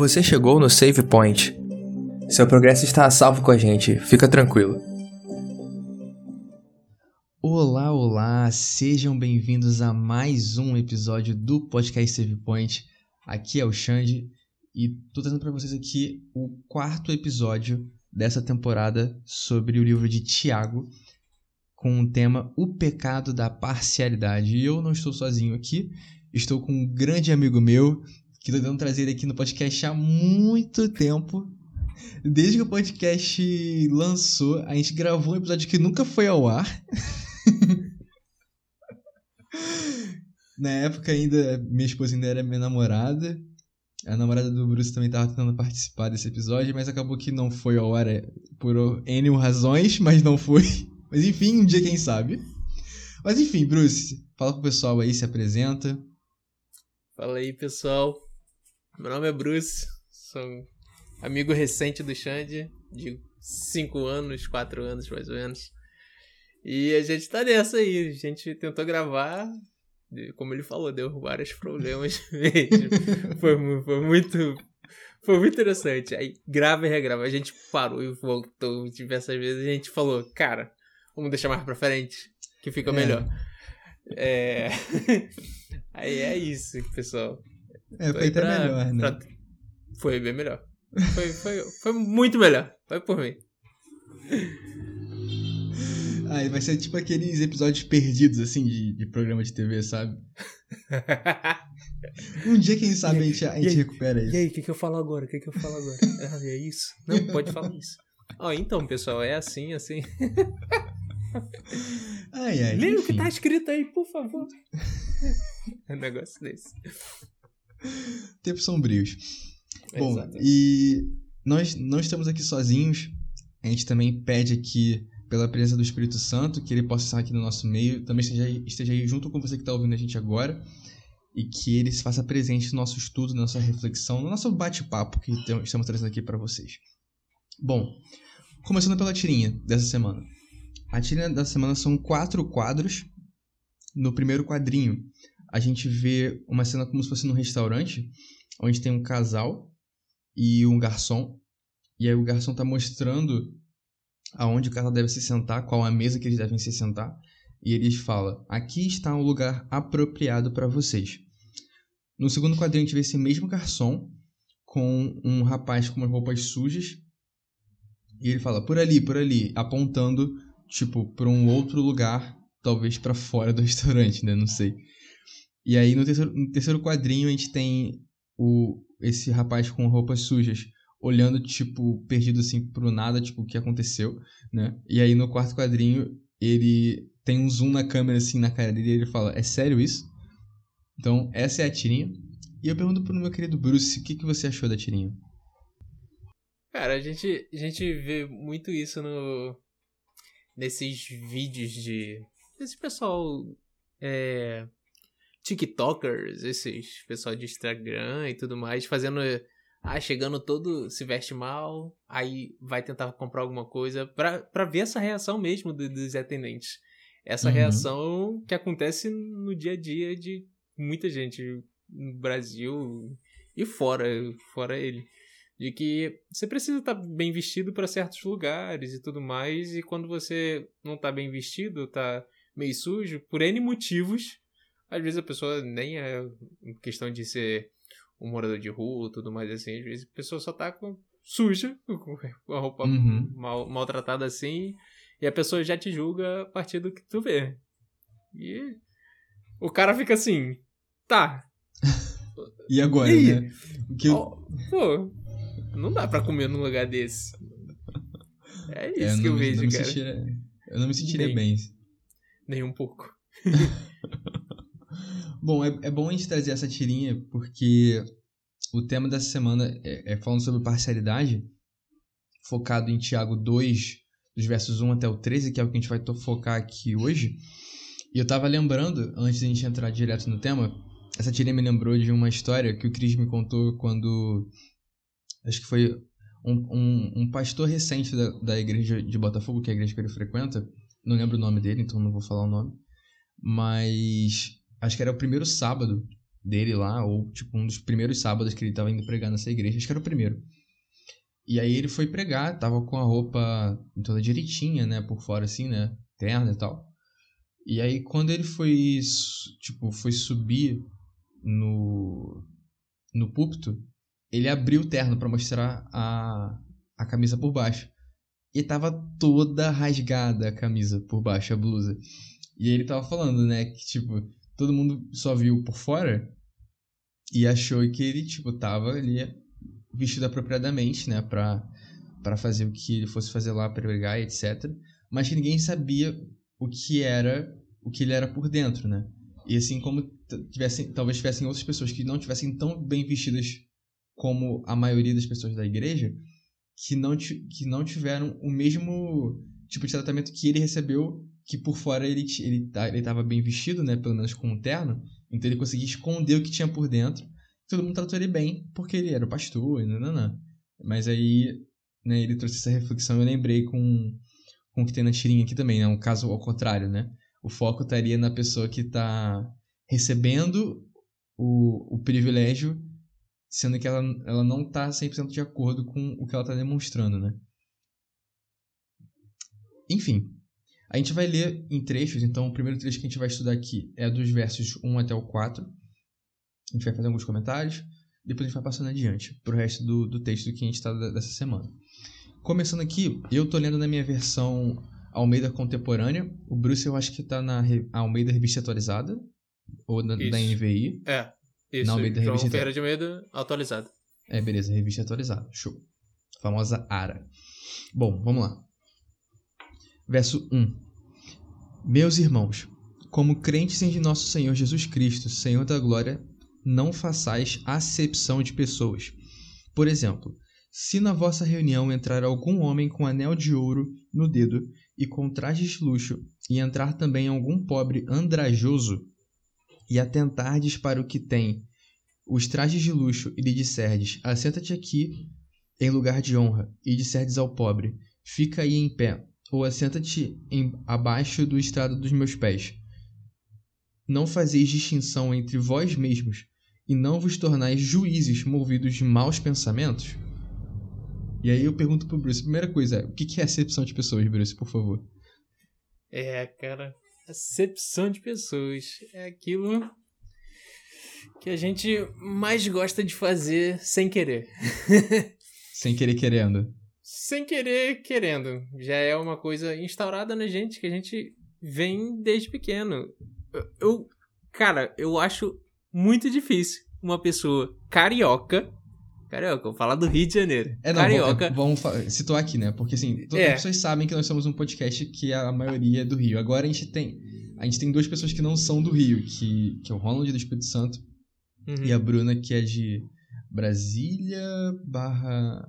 Você chegou no Save Point. Seu progresso está a salvo com a gente, fica tranquilo. Olá, olá, sejam bem-vindos a mais um episódio do podcast Save Point. Aqui é o Xande e tô trazendo para vocês aqui o quarto episódio dessa temporada sobre o livro de Tiago, com o tema O Pecado da Parcialidade. E eu não estou sozinho aqui, estou com um grande amigo meu que estou tentando trazer aqui no podcast há muito tempo. Desde que o podcast lançou, a gente gravou um episódio que nunca foi ao ar. Na época ainda, minha esposa ainda era minha namorada. A namorada do Bruce também estava tentando participar desse episódio, mas acabou que não foi ao ar é, por N razões, mas não foi. Mas enfim, um dia quem sabe. Mas enfim, Bruce, fala pro pessoal aí, se apresenta. Fala aí, pessoal. Meu nome é Bruce, sou amigo recente do Xande, de 5 anos, 4 anos mais ou menos. E a gente tá nessa aí, a gente tentou gravar, como ele falou, deu vários problemas mesmo. foi, foi muito. Foi muito interessante. Aí grava e regrava. A gente parou e voltou diversas vezes. A gente falou, cara, vamos deixar mais pra frente, que fica é. melhor. É. Aí é isso, pessoal. É, foi até melhor, né? Pra... Foi bem melhor. Foi, foi, foi muito melhor. Vai por mim. Aí vai ser tipo aqueles episódios perdidos, assim, de, de programa de TV, sabe? um dia, quem sabe, a gente, a gente aí, recupera isso. E aí, o que, que eu falo agora? O que, que eu falo agora? Ah, é isso? Não, pode falar isso. Ó, oh, então, pessoal, é assim, assim. ai, ai. Leia o que tá escrito aí, por favor. É um negócio desse. Tempos sombrios. Bom, e nós não estamos aqui sozinhos. A gente também pede aqui pela presença do Espírito Santo, que ele possa estar aqui no nosso meio, também esteja, esteja aí junto com você que está ouvindo a gente agora, e que ele se faça presente no nosso estudo, na nossa reflexão, no nosso bate-papo que estamos trazendo aqui para vocês. Bom, começando pela tirinha dessa semana. A tirinha da semana são quatro quadros. No primeiro quadrinho, a gente vê uma cena como se fosse num restaurante, onde tem um casal e um garçom. E aí o garçom está mostrando aonde o casal deve se sentar, qual a mesa que eles devem se sentar, e eles falam: aqui está um lugar apropriado para vocês. No segundo quadrinho, a gente vê esse mesmo garçom com um rapaz com umas roupas sujas, e ele fala: por ali, por ali, apontando, tipo, para um outro lugar, talvez para fora do restaurante, né? Não sei. E aí no terceiro, no terceiro quadrinho a gente tem o, esse rapaz com roupas sujas olhando, tipo, perdido assim pro nada, tipo, o que aconteceu, né? E aí no quarto quadrinho, ele tem um zoom na câmera, assim, na cara dele e ele fala, é sério isso? Então, essa é a tirinha. E eu pergunto pro meu querido Bruce, o que, que você achou da tirinha? Cara, a gente, a gente vê muito isso no nesses vídeos de esse pessoal é, TikTokers, esses pessoal de Instagram e tudo mais, fazendo ah, chegando todo se veste mal, aí vai tentar comprar alguma coisa pra, pra ver essa reação mesmo do, dos atendentes. Essa uhum. reação que acontece no dia a dia de muita gente no Brasil e fora, fora ele. De que você precisa estar tá bem vestido para certos lugares e tudo mais, e quando você não tá bem vestido, tá meio sujo, por N motivos, às vezes a pessoa nem é questão de ser um morador de rua, tudo mais assim. Às vezes a pessoa só tá com suja, com a roupa uhum. mal, maltratada assim, e a pessoa já te julga a partir do que tu vê. E o cara fica assim, tá. e agora, e né? Que eu... oh, pô, não dá pra comer num lugar desse. É isso é, que eu vejo, cara. Sentiria, eu não me sentiria nem, bem. Nem um pouco. Bom, é, é bom a gente trazer essa tirinha porque o tema dessa semana é, é falando sobre parcialidade, focado em Tiago 2, dos versos 1 até o 13, que é o que a gente vai focar aqui hoje. E eu tava lembrando, antes de a gente entrar direto no tema, essa tirinha me lembrou de uma história que o Cris me contou quando. Acho que foi um, um, um pastor recente da, da igreja de Botafogo, que é a igreja que ele frequenta. Não lembro o nome dele, então não vou falar o nome. Mas acho que era o primeiro sábado dele lá, ou tipo um dos primeiros sábados que ele tava indo pregar nessa igreja, acho que era o primeiro. E aí ele foi pregar, tava com a roupa toda direitinha, né, por fora assim, né, terna e tal. E aí quando ele foi, tipo, foi subir no no púlpito, ele abriu o terno para mostrar a, a camisa por baixo. E tava toda rasgada a camisa por baixo, a blusa. E ele tava falando, né, que tipo, todo mundo só viu por fora e achou que ele, tipo, tava ali vestido apropriadamente, né, pra, pra fazer o que ele fosse fazer lá, pregar, etc. Mas que ninguém sabia o que era, o que ele era por dentro, né. E assim como tivessem, talvez tivessem outras pessoas que não tivessem tão bem vestidas como a maioria das pessoas da igreja, que não, que não tiveram o mesmo tipo de tratamento que ele recebeu, que por fora ele, ele, tá, ele bem vestido, né, pelo menos com um terno, então ele conseguia esconder o que tinha por dentro. Todo mundo tratou ele bem, porque ele era o pastor, não, não, não. Mas aí, né, ele trouxe essa reflexão, eu lembrei com, com o que tem na tirinha aqui também, né, um caso ao contrário, né. O foco estaria na pessoa que está recebendo o, o privilégio, sendo que ela, ela não está 100% de acordo com o que ela está demonstrando, né? Enfim, a gente vai ler em trechos, então o primeiro trecho que a gente vai estudar aqui é dos versos 1 até o 4. A gente vai fazer alguns comentários, depois a gente vai passando adiante para o resto do, do texto que a gente está dessa semana. Começando aqui, eu estou lendo na minha versão Almeida Contemporânea. O Bruce eu acho que está na Almeida Revista Atualizada, ou na, da NVI. É, isso. Na Almeida João Revista Ferreira de Almeida atualizada. É, beleza, revista atualizada. Show. famosa ARA. Bom, vamos lá. Verso 1. Meus irmãos, como crentes em nosso Senhor Jesus Cristo, Senhor da glória, não façais acepção de pessoas. Por exemplo, se na vossa reunião entrar algum homem com anel de ouro no dedo e com trajes de luxo, e entrar também algum pobre andrajoso, e atentardes para o que tem os trajes de luxo, e lhe disserdes: Assenta-te aqui em lugar de honra, e disserdes ao pobre: Fica aí em pé, ou assenta-te abaixo do estrado dos meus pés. Não fazeis distinção entre vós mesmos, e não vos tornais juízes movidos de maus pensamentos? E aí eu pergunto pro Bruce, primeira coisa, o que é acepção de pessoas, Bruce, por favor? É, cara, acepção de pessoas é aquilo que a gente mais gosta de fazer sem querer. sem querer querendo. Sem querer querendo. Já é uma coisa instaurada na gente que a gente vem desde pequeno. Eu, cara, eu acho muito difícil uma pessoa carioca Carioca, vou falar do Rio de Janeiro. É, não, Carioca. Vamos, vamos situar aqui, né? Porque assim, todas é. as pessoas sabem que nós somos um podcast que a maioria é do Rio. Agora a gente tem. A gente tem duas pessoas que não são do Rio, que, que é o Ronald do Espírito Santo uhum. e a Bruna, que é de Brasília barra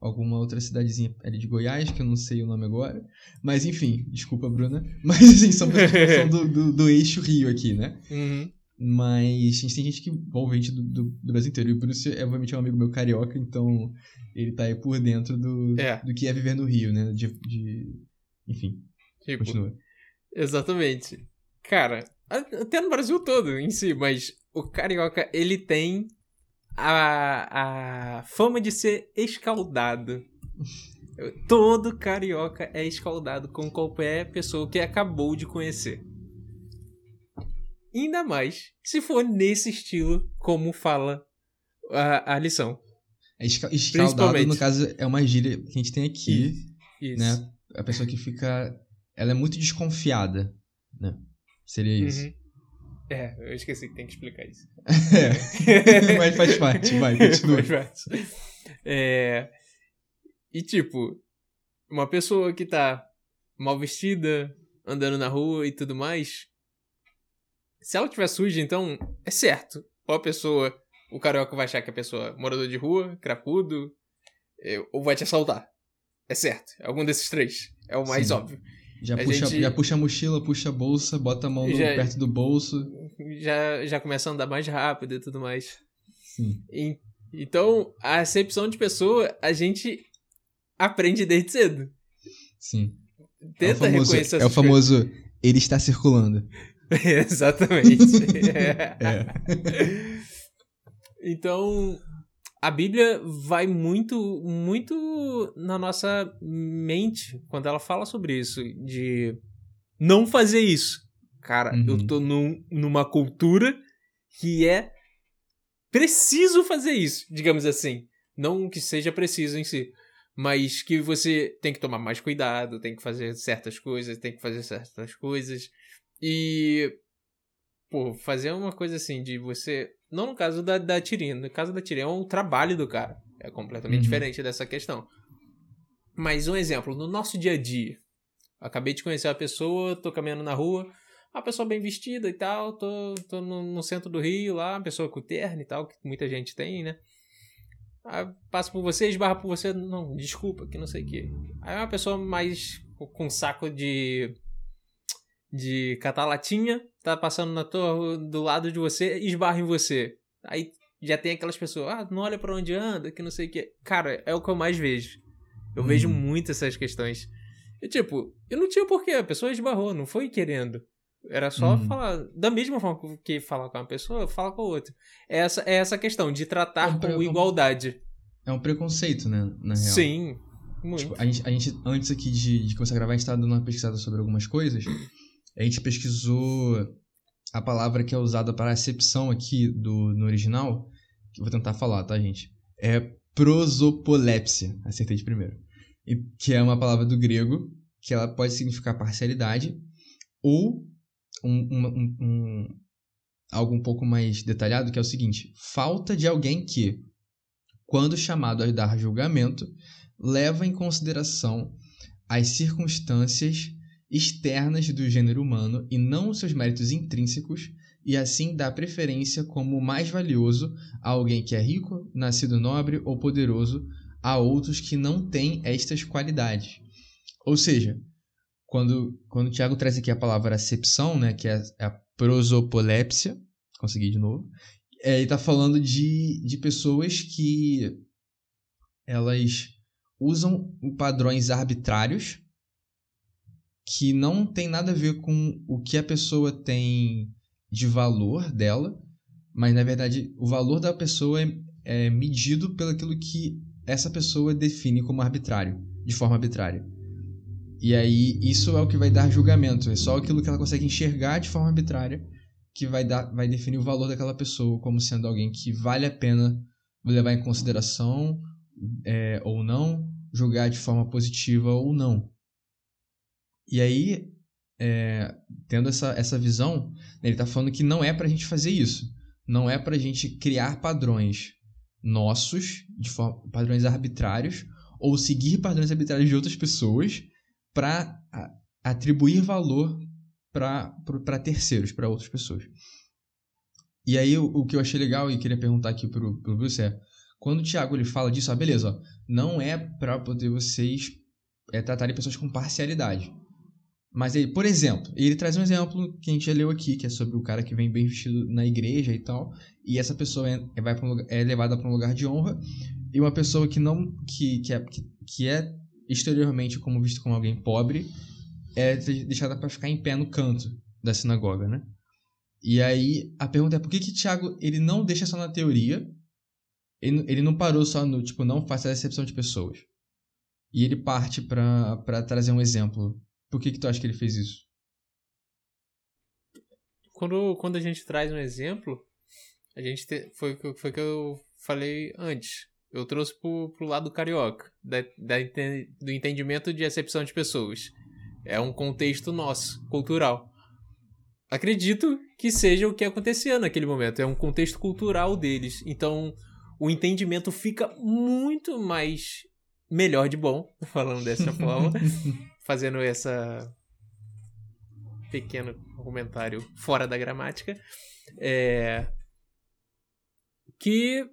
alguma outra cidadezinha ali de Goiás, que eu não sei o nome agora. Mas enfim, desculpa, Bruna. Mas assim, são são do, do, do, eixo Rio aqui, né? Uhum. Mas a gente tem gente que ouve gente do, do, do, Brasil inteiro. E o Bruce é, obviamente, é um amigo meu carioca, então ele tá aí por dentro do, é. do que é viver no Rio, né? De, de... Enfim. Tipo, continua. Exatamente. Cara, até no Brasil todo em si, mas o carioca, ele tem a, a fama de ser escaldado. Todo carioca é escaldado com qualquer pessoa que acabou de conhecer. Ainda mais se for nesse estilo como fala a, a lição. É escaldado, no caso, é uma gíria que a gente tem aqui, isso, né? A pessoa que fica... Ela é muito desconfiada, né? Seria isso. Uhum. É, eu esqueci que tem que explicar isso. é, mas faz parte, vai, continua. Faz parte. É, e tipo, uma pessoa que tá mal vestida, andando na rua e tudo mais, se ela tiver suja, então é certo. Ou a pessoa, o carioca vai achar que a pessoa é morador de rua, crapudo, é, ou vai te assaltar. É certo. É algum desses três. É o mais Sim. óbvio. Já puxa, gente... já puxa a mochila, puxa a bolsa, bota a mão já, perto do bolso. Já, já começa a andar mais rápido e tudo mais. Sim. E, então, a acepção de pessoa, a gente aprende desde cedo. Sim. Tenta é famoso, reconhecer É o famoso, ele está circulando. Exatamente. é. é. Então, a Bíblia vai muito, muito na nossa mente quando ela fala sobre isso, de não fazer isso. Cara, uhum. eu tô num, numa cultura que é preciso fazer isso, digamos assim. Não que seja preciso em si, mas que você tem que tomar mais cuidado, tem que fazer certas coisas, tem que fazer certas coisas. E. Pô, fazer uma coisa assim de você. Não no caso da, da Tirina, no caso da Tirina é um trabalho do cara. É completamente uhum. diferente dessa questão. Mas um exemplo, no nosso dia a dia. Acabei de conhecer uma pessoa, tô caminhando na rua, uma pessoa bem vestida e tal, tô, tô no, no centro do Rio lá, uma pessoa com terno e tal, que muita gente tem, né? Aí passa por você, esbarra por você, não, desculpa, que não sei o que. Aí uma pessoa mais com saco de de catalatinha, tá passando na tua, do lado de você, esbarra em você. Aí já tem aquelas pessoas, ah, não olha para onde anda, que não sei o que. Cara, é o que eu mais vejo. Eu hum. vejo muito essas questões. E tipo, eu não tinha porquê, a pessoa esbarrou, não foi querendo. Era só uhum. falar. Da mesma forma que falar com uma pessoa, fala com a outra. É essa, é essa questão de tratar é um com igualdade. É um preconceito, né? Na real. Sim. Muito. Tipo, a, gente, a gente, antes aqui de, de começar a gravar, a gente tava dando uma pesquisada sobre algumas coisas. A gente pesquisou a palavra que é usada para acepção aqui do, no original. Que eu vou tentar falar, tá, gente? É prosopolepsia. Acertei de primeiro. E, que é uma palavra do grego que ela pode significar parcialidade ou um, um, um, algo um pouco mais detalhado, que é o seguinte: falta de alguém que, quando chamado a dar julgamento, leva em consideração as circunstâncias externas do gênero humano e não os seus méritos intrínsecos, e assim dá preferência como mais valioso a alguém que é rico, nascido nobre ou poderoso, a outros que não têm estas qualidades. Ou seja, quando, quando o Tiago traz aqui a palavra acepção, né, que é, é a prosopolepsia, consegui de novo, é, ele está falando de, de pessoas que elas usam padrões arbitrários que não tem nada a ver com o que a pessoa tem de valor dela, mas na verdade o valor da pessoa é, é medido pelo aquilo que essa pessoa define como arbitrário, de forma arbitrária. E aí isso é o que vai dar julgamento, é só aquilo que ela consegue enxergar de forma arbitrária que vai dar vai definir o valor daquela pessoa como sendo alguém que vale a pena levar em consideração é, ou não, julgar de forma positiva ou não. E aí, é, tendo essa, essa visão, ele está falando que não é para a gente fazer isso. Não é para a gente criar padrões nossos, de forma, padrões arbitrários, ou seguir padrões arbitrários de outras pessoas para atribuir valor para terceiros, para outras pessoas. E aí, o, o, que eu achei legal e queria perguntar aqui para o Bruce é: quando o Thiago ele fala disso, ah, beleza, ó, não é para poder vocês é, tratarem pessoas com parcialidade. Mas aí, por exemplo, ele traz um exemplo que a gente já leu aqui, que é sobre o cara que vem bem vestido na igreja e tal, e essa pessoa é, vai um lugar, é levada para um lugar de honra, e uma pessoa que não que, que, é, que, é exteriormente como visto como alguém pobre é deixada para ficar em pé no canto da sinagoga, né? E aí a pergunta é por que que Tiago ele não deixa só na teoria, ele, ele não parou só no tipo não faça a exceção de pessoas. E ele parte para trazer um exemplo por que, que tu acha que ele fez isso? Quando, quando a gente traz um exemplo, a gente te, foi o foi que eu falei antes. Eu trouxe pro, pro lado carioca, da, da, do entendimento de acepção de pessoas. É um contexto nosso, cultural. Acredito que seja o que acontecia naquele momento. É um contexto cultural deles. Então, o entendimento fica muito mais melhor de bom, falando dessa forma, fazendo essa pequeno comentário fora da gramática, é que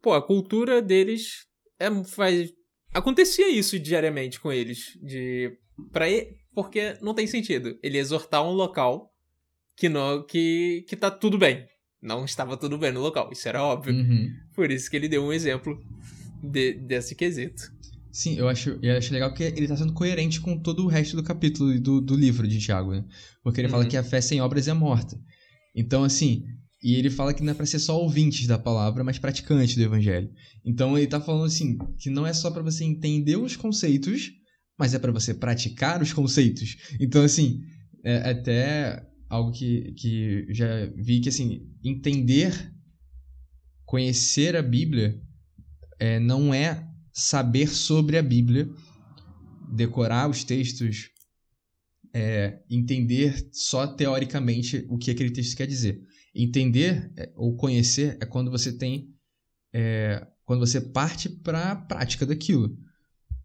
pô, a cultura deles é, faz acontecia isso diariamente com eles, de para porque não tem sentido ele exortar um local que não que que tá tudo bem. Não estava tudo bem no local, isso era óbvio. Uhum. Por isso que ele deu um exemplo de, desse quesito. Sim, eu acho, eu acho legal que ele está sendo coerente com todo o resto do capítulo do, do livro de Tiago, né? Porque ele uhum. fala que a fé sem obras é morta. Então, assim, E ele fala que não é para ser só ouvintes da palavra, mas praticantes do evangelho. Então ele tá falando assim, que não é só para você entender os conceitos, mas é para você praticar os conceitos. Então assim, é até algo que, que já vi que assim, entender, conhecer a Bíblia é, não é saber sobre a Bíblia, decorar os textos, é, entender só teoricamente o que aquele texto quer dizer. Entender é, ou conhecer é quando você tem. É, quando você parte para a prática daquilo.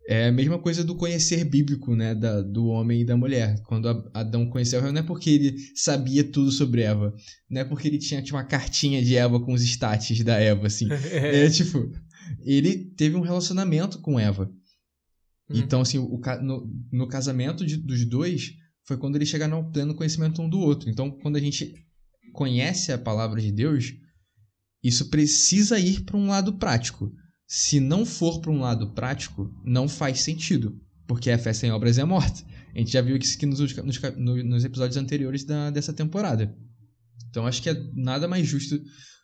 É a mesma coisa do conhecer bíblico, né, da, do homem e da mulher. Quando Adão conheceu Eva, não é porque ele sabia tudo sobre Eva, não é porque ele tinha, tinha uma cartinha de Eva com os status da Eva, assim. é tipo, ele teve um relacionamento com Eva. Hum. Então, assim, o, no, no casamento de, dos dois foi quando eles chegaram ao pleno conhecimento um do outro. Então, quando a gente conhece a palavra de Deus, isso precisa ir para um lado prático. Se não for para um lado prático, não faz sentido, porque a fé sem obras é morta. A gente já viu isso aqui nos, nos, nos episódios anteriores da, dessa temporada. Então acho que é nada mais justo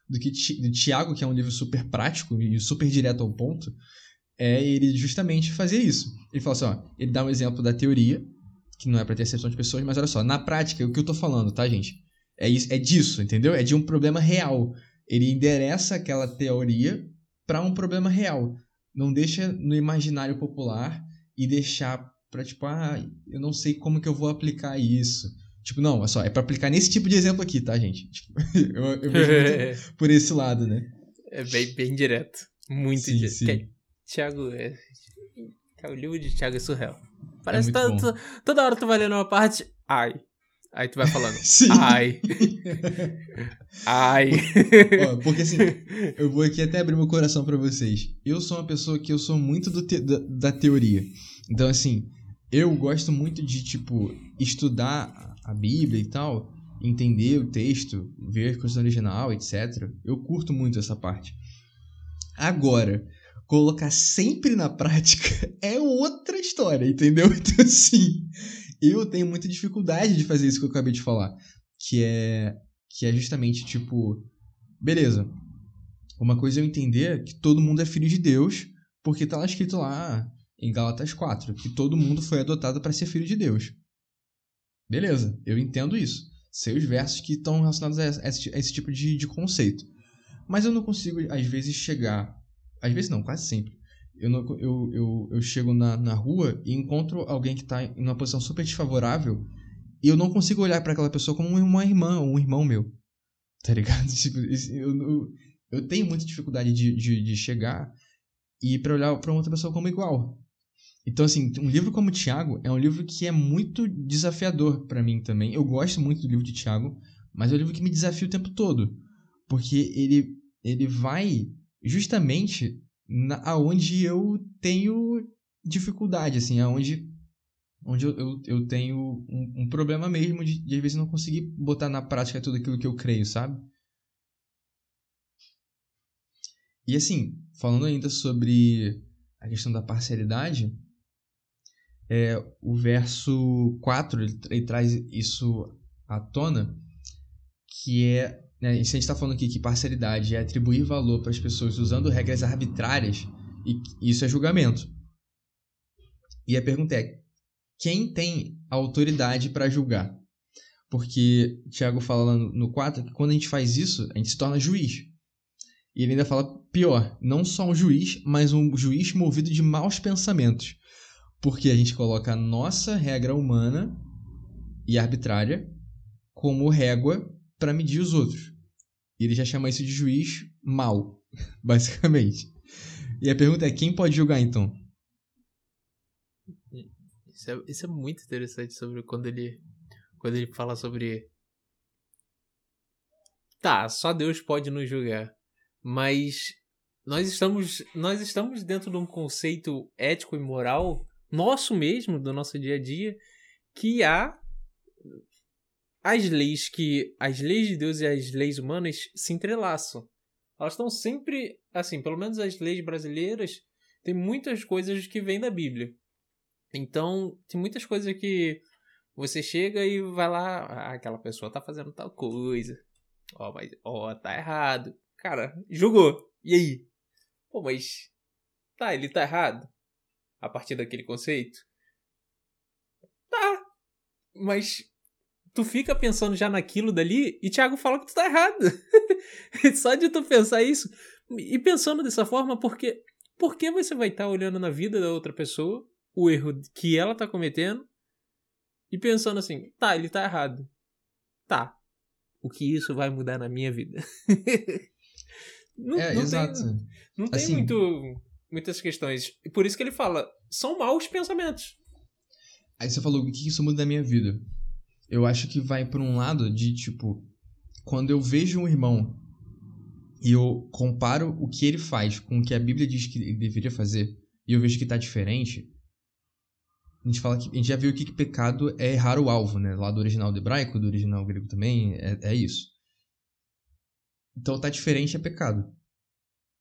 do que de Tiago, que é um livro super prático e super direto ao ponto, é ele justamente fazer isso. Ele fala assim, ó, ele dá um exemplo da teoria, que não é para ter acepção de pessoas, mas olha só, na prática, o que eu tô falando, tá, gente? É, isso, é disso, entendeu? É de um problema real. Ele endereça aquela teoria para um problema real. Não deixa no imaginário popular e deixar para tipo, ah, eu não sei como que eu vou aplicar isso. Tipo, não, é só, é para aplicar nesse tipo de exemplo aqui, tá, gente? Tipo, eu, eu vejo por esse lado, né? É bem, bem direto. Muito sim, direto. Sim. Tiago é. O livro de Tiago é surreal. Parece é que toda, toda hora tu vai lendo uma parte. Ai, Aí tu vai falando. Sim. Ai. Ai. porque assim, eu vou aqui até abrir meu coração para vocês. Eu sou uma pessoa que eu sou muito te da, da, teoria. Então, assim, eu gosto muito de, tipo, estudar a Bíblia e tal, entender o texto, ver a questão original, etc. Eu curto muito essa parte. Agora, colocar sempre na prática é outra história, entendeu? Então, assim eu tenho muita dificuldade de fazer isso que eu acabei de falar. Que é, que é justamente tipo, beleza. Uma coisa é eu entender que todo mundo é filho de Deus, porque tá lá escrito lá em Gálatas 4, que todo mundo foi adotado para ser filho de Deus. Beleza, eu entendo isso. Sei os versos que estão relacionados a esse, a esse tipo de, de conceito. Mas eu não consigo, às vezes, chegar. Às vezes não, quase sempre eu, não, eu, eu, eu chego na, na rua e encontro alguém que está em uma posição super desfavorável e eu não consigo olhar para aquela pessoa como uma irmã ou um irmão meu. Tá ligado? Tipo, eu, eu, eu tenho muita dificuldade de, de, de chegar e para olhar para outra pessoa como igual. Então, assim, um livro como Tiago é um livro que é muito desafiador para mim também. Eu gosto muito do livro de Tiago, mas é um livro que me desafia o tempo todo. Porque ele, ele vai justamente na, aonde eu tenho dificuldade, assim, aonde onde eu, eu, eu tenho um, um, problema mesmo de, de, às vezes, não conseguir botar na prática tudo aquilo que eu creio, sabe? E assim, falando ainda sobre a questão da parcialidade, é, o verso 4 ele, ele traz isso à tona, que é né, se a gente está falando aqui que parcialidade é atribuir valor para as pessoas usando regras arbitrárias, e isso é julgamento. E a pergunta é: quem tem autoridade para julgar? Porque Tiago fala no 4 que quando a gente faz isso, a gente se torna juiz. E ele ainda fala pior: não só um juiz, mas um juiz movido de maus pensamentos. Porque a gente coloca a nossa regra humana e arbitrária como régua para medir os outros. E ele já chama isso de juiz mal, basicamente. E a pergunta é: quem pode julgar então? Isso é, isso é muito interessante sobre quando ele, quando ele fala sobre. Tá, só Deus pode nos julgar. Mas nós estamos, nós estamos dentro de um conceito ético e moral nosso mesmo, do nosso dia a dia, que há as leis que as leis de Deus e as leis humanas se entrelaçam. Elas estão sempre assim, pelo menos as leis brasileiras tem muitas coisas que vêm da Bíblia. Então, tem muitas coisas que você chega e vai lá, ah, aquela pessoa tá fazendo tal coisa. Ó, mas, ó, tá errado. Cara, julgou. E aí? Pô, mas. Tá, ele tá errado? A partir daquele conceito? Tá. Mas tu fica pensando já naquilo dali e Thiago fala que tu tá errado. Só de tu pensar isso. E pensando dessa forma, porque por que você vai estar tá olhando na vida da outra pessoa o erro que ela tá cometendo e pensando assim, tá, ele tá errado. Tá. O que isso vai mudar na minha vida? não, é, não exato. Tem, não tem assim, muito, muitas questões. E por isso que ele fala, são maus pensamentos. Aí você falou, o que isso muda na minha vida? Eu acho que vai por um lado de, tipo, quando eu vejo um irmão e eu comparo o que ele faz com o que a Bíblia diz que ele deveria fazer, e eu vejo que tá diferente, a gente fala que a gente já viu que, pecado é errar o alvo, né? Lá do original do hebraico, do original grego também, é, é isso. Então tá diferente é pecado.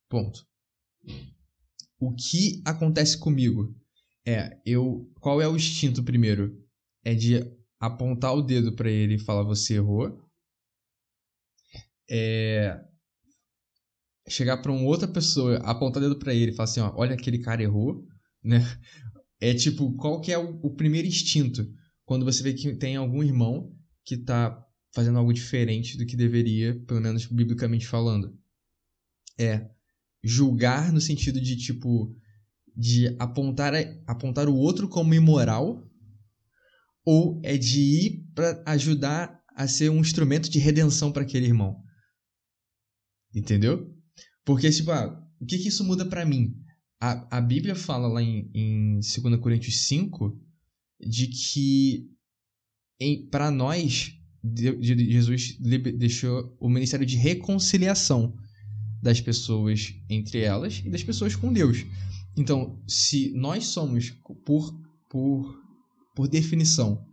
Ponto. O que acontece comigo é eu qual é o instinto primeiro? É de apontar o dedo para ele e falar você errou. É chegar para uma outra pessoa, apontar o dedo para ele e falar assim, ó, olha aquele cara errou, né? É tipo, qual que é o, o, primeiro instinto quando você vê que tem algum irmão que tá fazendo algo diferente do que deveria, pelo menos biblicamente falando? É julgar no sentido de, tipo, de apontar, apontar o outro como imoral ou é de ir para ajudar a ser um instrumento de redenção para aquele irmão? Entendeu? Porque, tipo, ah, o que, que isso muda para mim? A, a Bíblia fala lá em, em 2 Coríntios 5 de que para nós, Jesus deixou o ministério de reconciliação das pessoas entre elas e das pessoas com Deus. Então, se nós somos, por, por, por definição,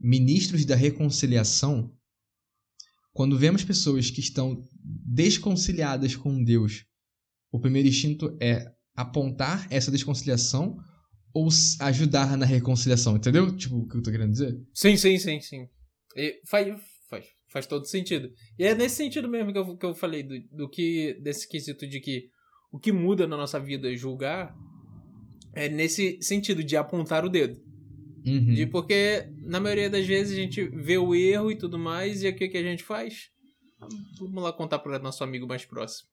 ministros da reconciliação, quando vemos pessoas que estão desconciliadas com Deus, o primeiro instinto é apontar essa desconciliação ou ajudar na reconciliação, entendeu? Tipo, o que eu tô querendo dizer? Sim, sim, sim, sim. E faz, faz, faz todo sentido. E é nesse sentido mesmo que eu, que eu falei, do, do que, desse quesito de que o que muda na nossa vida é julgar, é nesse sentido de apontar o dedo. Uhum. De porque, na maioria das vezes, a gente vê o erro e tudo mais, e o que, que a gente faz? Vamos lá contar para nosso amigo mais próximo.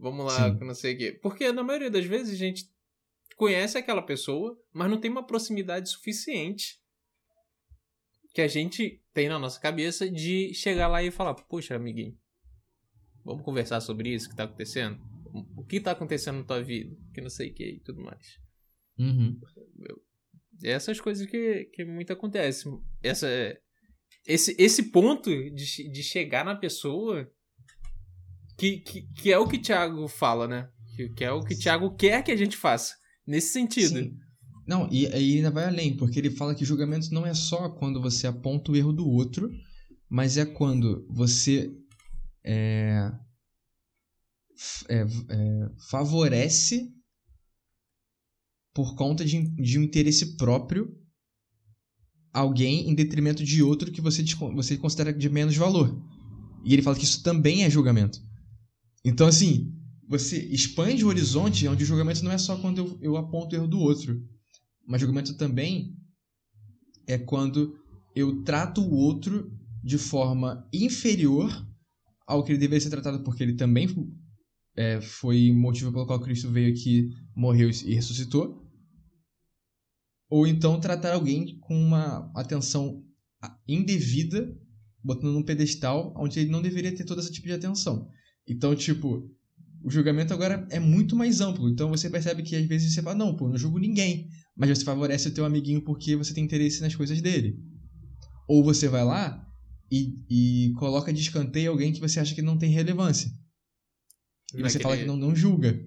Vamos lá, Sim. não sei o quê. Porque na maioria das vezes a gente conhece aquela pessoa, mas não tem uma proximidade suficiente que a gente tem na nossa cabeça de chegar lá e falar: Poxa, amiguinho, vamos conversar sobre isso que tá acontecendo? O que tá acontecendo na tua vida? Que não sei o que e tudo mais. Uhum. Essas coisas que, que muito acontecem. Essa, esse, esse ponto de, de chegar na pessoa que, que, que é o que o Thiago fala, né? Que, que é o que o Thiago quer que a gente faça. Nesse sentido. Sim. Não, e, e ainda vai além, porque ele fala que julgamento não é só quando você aponta o erro do outro, mas é quando você é, é, é, favorece por conta de, de um interesse próprio alguém em detrimento de outro que você, você considera de menos valor. E ele fala que isso também é julgamento. Então, assim, você expande o horizonte onde o julgamento não é só quando eu, eu aponto o erro do outro. Mas julgamento também é quando eu trato o outro de forma inferior ao que ele deveria ser tratado, porque ele também é, foi motivo pelo qual Cristo veio aqui, morreu e ressuscitou. Ou então tratar alguém com uma atenção indevida, botando num pedestal onde ele não deveria ter todo esse tipo de atenção. Então, tipo, o julgamento agora é muito mais amplo. Então você percebe que às vezes você fala, não, pô, não julgo ninguém. Mas você favorece o teu amiguinho porque você tem interesse nas coisas dele. Ou você vai lá e, e coloca de escanteio alguém que você acha que não tem relevância. E naquele... você fala que não, não julga.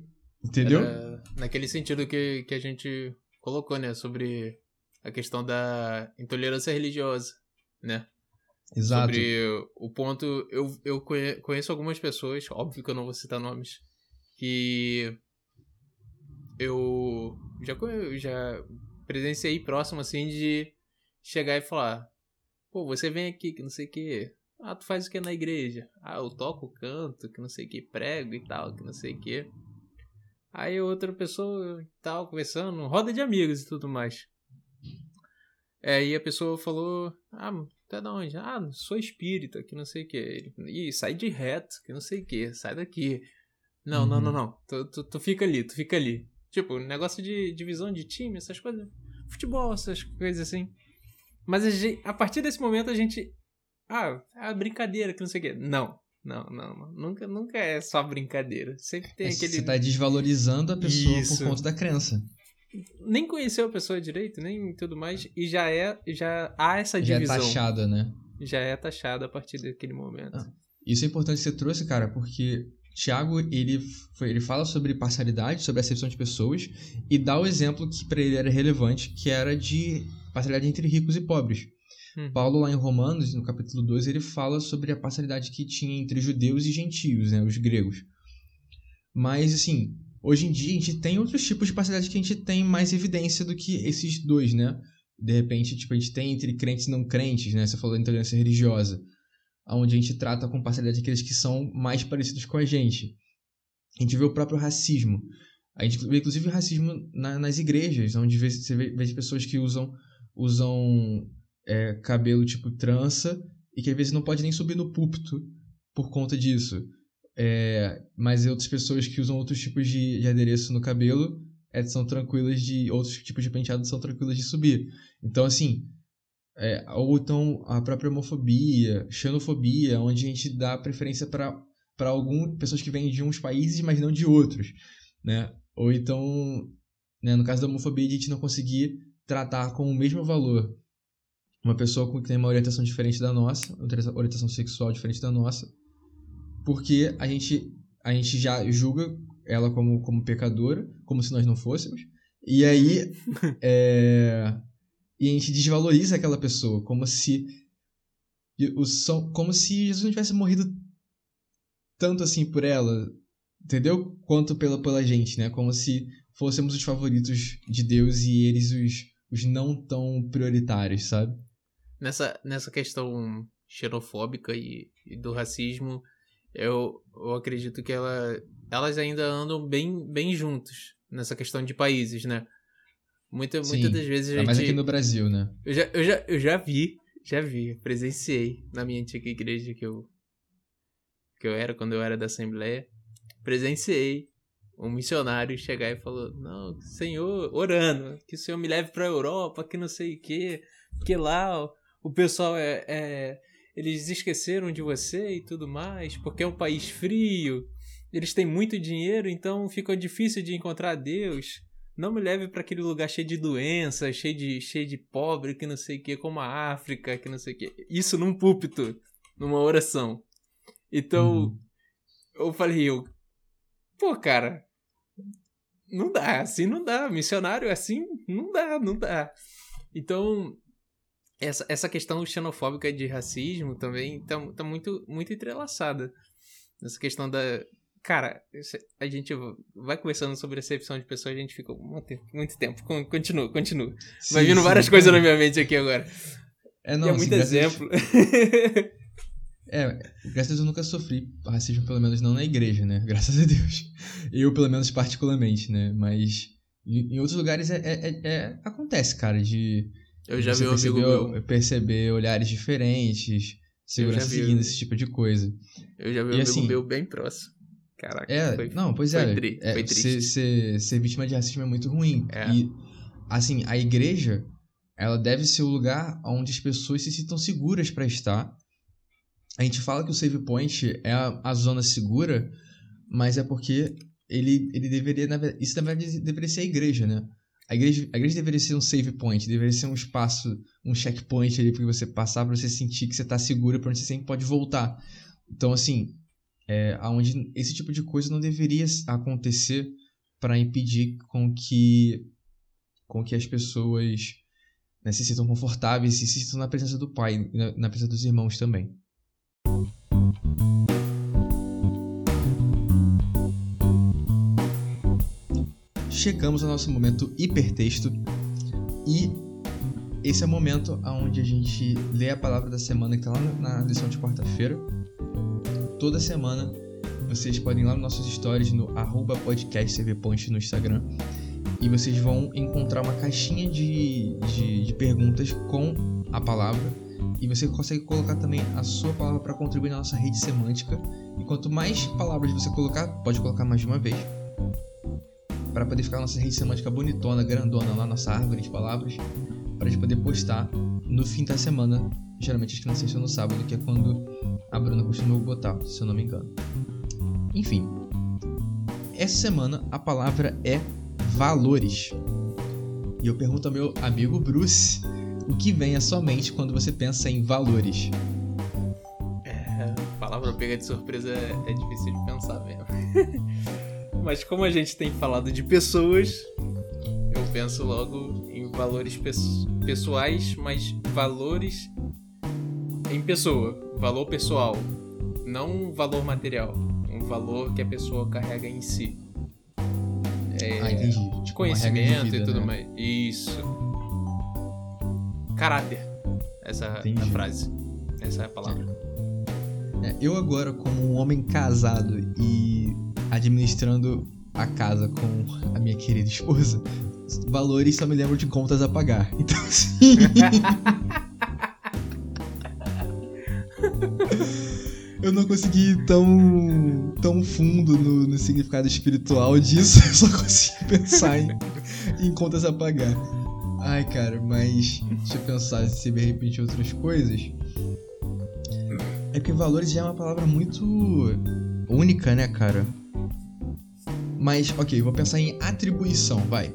Entendeu? Era naquele sentido que, que a gente colocou, né? Sobre a questão da intolerância religiosa, né? Exato. Sobre o ponto. Eu, eu conheço algumas pessoas, óbvio que eu não vou citar nomes, que eu já, já presenciei próximo assim de chegar e falar: pô, você vem aqui que não sei o que, Ah, tu faz o que na igreja? Ah, eu toco, canto, que não sei o que, prego e tal, que não sei o que. Aí outra pessoa tal, conversando, roda de amigos e tudo mais. É, e a pessoa falou, ah, tá da onde? Ah, sou espírita, que não sei o que. Ih, sai de reto, que não sei o que, sai daqui. Não, uhum. não, não, não. Tu, tu, tu, fica ali, tu fica ali. Tipo, negócio de divisão de time, essas coisas. Futebol, essas coisas assim. Mas a, gente, a partir desse momento a gente. Ah, é brincadeira, que não sei o quê. Não. Não, não, não. Nunca, nunca é só brincadeira. Sempre tem é, aquele. Você tá desvalorizando a pessoa Isso. por conta da crença. Nem conheceu a pessoa direito, nem tudo mais. E já é. Já há essa divisão. Já é taxada, né? Já é taxada a partir daquele momento. Ah, isso é importante que você trouxe, cara, porque Tiago, ele, ele fala sobre parcialidade, sobre acepção de pessoas, e dá o exemplo que para ele era relevante, que era de parcialidade entre ricos e pobres. Hum. Paulo, lá em Romanos, no capítulo 2, ele fala sobre a parcialidade que tinha entre judeus e gentios, né, os gregos. Mas, assim, hoje em dia a gente tem outros tipos de parcialidade que a gente tem mais evidência do que esses dois, né? De repente, tipo, a gente tem entre crentes e não crentes, né? Você falou da intolerância religiosa onde a gente trata com parcialidade aqueles que são mais parecidos com a gente. A gente vê o próprio racismo. A gente vê, inclusive, o racismo na, nas igrejas, onde você vê, vê pessoas que usam, usam é, cabelo tipo trança e que às vezes não pode nem subir no púlpito por conta disso. É, mas outras pessoas que usam outros tipos de, de adereço no cabelo é, são tranquilas de. outros tipos de penteado são tranquilas de subir. Então, assim, é, ou então a própria homofobia, xenofobia, onde a gente dá preferência para algumas pessoas que vêm de uns países, mas não de outros, né? Ou então, né, no caso da homofobia, a gente não conseguir tratar com o mesmo valor uma pessoa que tem uma orientação diferente da nossa, orientação sexual diferente da nossa, porque a gente, a gente já julga ela como, como pecadora, como se nós não fôssemos, e aí é, e a gente desvaloriza aquela pessoa, como se como se Jesus não tivesse morrido tanto assim por ela, entendeu? Quanto pela pela gente, né? Como se fôssemos os favoritos de Deus e eles os, os não tão prioritários, sabe? Nessa nessa questão xenofóbica e, e do racismo, eu, eu acredito que ela, elas ainda andam bem bem juntos nessa questão de países, né? Muita, muitas das vezes a gente... mais aqui no Brasil, né? Eu já, eu, já, eu já vi, já vi, presenciei na minha antiga igreja que eu, que eu era, quando eu era da Assembleia. Presenciei um missionário chegar e falou: Não, Senhor, orando, que o Senhor me leve para a Europa, que não sei o quê, porque lá o, o pessoal é, é. Eles esqueceram de você e tudo mais, porque é um país frio, eles têm muito dinheiro, então fica difícil de encontrar Deus. Não me leve para aquele lugar cheio de doenças, cheio de, cheio de pobre, que não sei o que, como a África, que não sei o que. Isso num púlpito, numa oração. Então, uhum. eu falei, eu, pô, cara, não dá, assim não dá. Missionário assim, não dá, não dá. Então, essa, essa questão xenofóbica de racismo também tá, tá muito, muito entrelaçada. Essa questão da, Cara, a gente vai conversando sobre recepção de pessoas, a gente fica muito, tempo. Continua, continua. Sim, vai vindo sim, várias coisas na minha mente aqui agora. É, não, e é muito exemplo. é, graças a Deus eu nunca sofri racismo, pelo menos não na igreja, né? Graças a Deus. Eu, pelo menos, particularmente, né? Mas em outros lugares é, é, é, é acontece, cara, de. Eu já vi um amigo meu. Perceber olhares diferentes, segurança seguindo, esse tipo de coisa. Eu já vi um amigo assim, meu bem próximo. Caraca, é, foi, não, pois foi é, tri, é foi ser, ser, ser, vítima de racismo é muito ruim. É. E, assim, a igreja, ela deve ser o lugar onde as pessoas se sintam seguras para estar. A gente fala que o save point é a, a zona segura, mas é porque ele, ele deveria, na verdade, isso na verdade deveria ser a igreja, né? A igreja, a igreja deveria ser um save point, deveria ser um espaço, um checkpoint ali para você passar, para você sentir que você está seguro, para você sempre pode voltar. Então, assim, é, onde esse tipo de coisa não deveria acontecer para impedir com que com que as pessoas né, se sintam confortáveis se sintam na presença do pai na, na presença dos irmãos também. Chegamos ao nosso momento hipertexto e esse é o momento onde a gente lê a palavra da semana que está lá na lição de quarta-feira. Toda semana vocês podem ir lá nos nossos stories no arroba no Instagram e vocês vão encontrar uma caixinha de, de, de perguntas com a palavra e você consegue colocar também a sua palavra para contribuir na nossa rede semântica. E quanto mais palavras você colocar, pode colocar mais de uma vez, para poder ficar a nossa rede semântica bonitona, grandona lá, nossa árvore de palavras, para a gente poder postar no fim da semana. Geralmente acho que na sexta ou no sábado, que é quando a Bruna costuma botar, se eu não me engano. Enfim, essa semana a palavra é valores. E eu pergunto ao meu amigo Bruce o que vem à sua mente quando você pensa em valores. É, palavra pega de surpresa é, é difícil de pensar mesmo. Mas como a gente tem falado de pessoas, eu penso logo valores pessoais, mas valores em pessoa, valor pessoal, não valor material, um valor que a pessoa carrega em si. É, ah, entendi. Tipo, conhecimento vida, e tudo né? mais. Isso. Caráter. Essa é a frase. Essa é a palavra. É, eu agora, como um homem casado e administrando a casa com a minha querida esposa, valores só me lembram de contas a pagar. Então, sim. eu não consegui ir tão, tão fundo no, no significado espiritual disso, eu só consegui pensar em, em contas a pagar. Ai, cara, mas deixa eu pensar se de repente outras coisas. É porque valores já é uma palavra muito única, né, cara? Mas, ok, vou pensar em atribuição, vai.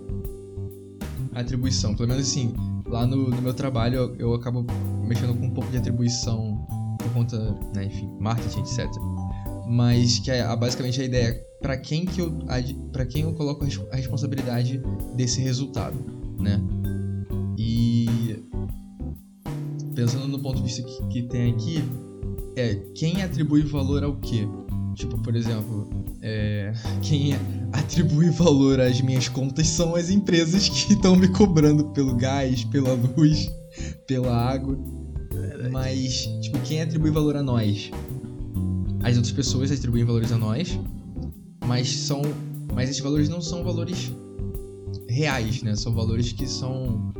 Atribuição, pelo menos assim, lá no, no meu trabalho eu, eu acabo mexendo com um pouco de atribuição por conta, né, enfim, marketing, etc. Mas que é basicamente a ideia é para quem que eu para quem eu coloco a responsabilidade desse resultado, né? E pensando no ponto de vista que, que tem aqui, é quem atribui valor ao quê? Tipo, por exemplo, é, quem atribui valor às minhas contas são as empresas que estão me cobrando pelo gás, pela luz, pela água. Mas, tipo, quem atribui valor a nós? As outras pessoas atribuem valores a nós, mas são. Mas esses valores não são valores reais, né? São valores que são.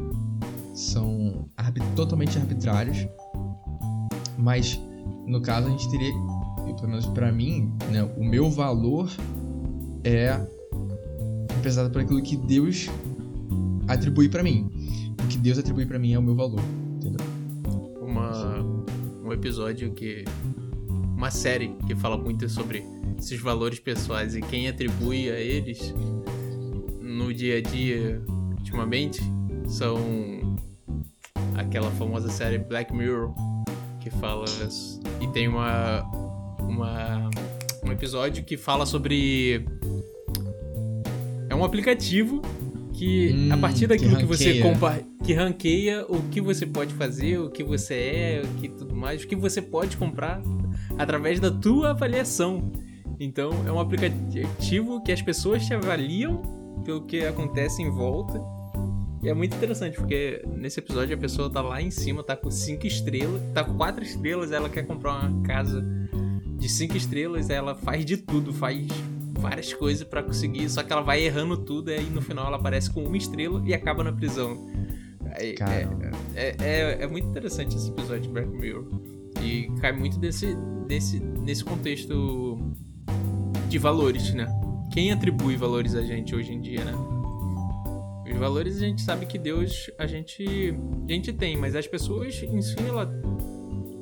são totalmente arbitrários. Mas, no caso, a gente teria. Pelo menos pra mim, né? O meu valor é representado por aquilo que Deus atribui para mim. O que Deus atribui para mim é o meu valor uma, um episódio que. Uma série que fala muito sobre esses valores pessoais e quem atribui a eles no dia a dia, ultimamente, são aquela famosa série Black Mirror, que fala. E tem uma. Uma um episódio que fala sobre. É um aplicativo que hum, a partir daquilo que, que você compartilha que ranqueia o que você pode fazer, o que você é, o que tudo mais, o que você pode comprar através da tua avaliação. Então, é um aplicativo que as pessoas te avaliam pelo que acontece em volta. E é muito interessante, porque nesse episódio a pessoa tá lá em cima, tá com 5 estrelas, tá com 4 estrelas, ela quer comprar uma casa de 5 estrelas, ela faz de tudo, faz várias coisas para conseguir, só que ela vai errando tudo e aí no final ela aparece com uma estrela e acaba na prisão. É, é, é, é, muito interessante esse episódio de Black Mirror. E cai muito desse, desse, nesse contexto de valores, né? Quem atribui valores a gente hoje em dia, né? Os valores a gente sabe que Deus a gente, a gente tem, mas as pessoas em si ela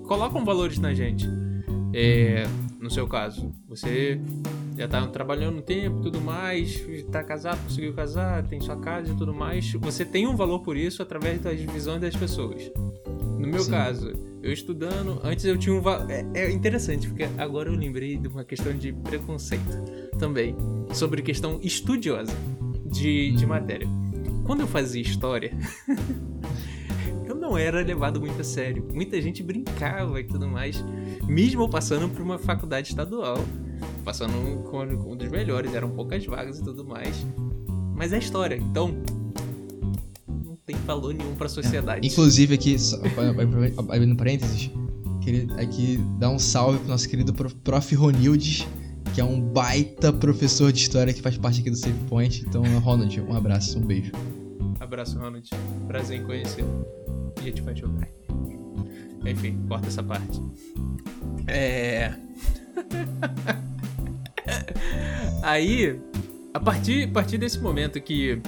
colocam valores na gente. É, no seu caso, você já tá trabalhando um tempo tudo mais, tá casado, conseguiu casar, tem sua casa e tudo mais. Você tem um valor por isso através das visões das pessoas. No meu Sim. caso, eu estudando, antes eu tinha um é, é interessante, porque agora eu lembrei de uma questão de preconceito também, sobre questão estudiosa de, de hum. matéria. Quando eu fazia história, não era levado muito a sério. Muita gente brincava e tudo mais, mesmo passando por uma faculdade estadual passando com um dos melhores, eram poucas vagas e tudo mais. Mas é história, então não tem valor nenhum pra sociedade. É. Inclusive aqui, abrindo parênteses, aqui dá um salve pro nosso querido Prof. Ronildes, que é um baita professor de história que faz parte aqui do Save Point. Então, Ronald, um abraço, um beijo. Abraço, Ronald. Prazer em conhecer. E a gente vai jogar. Enfim, corta essa parte. É. Aí, a partir, a partir desse momento que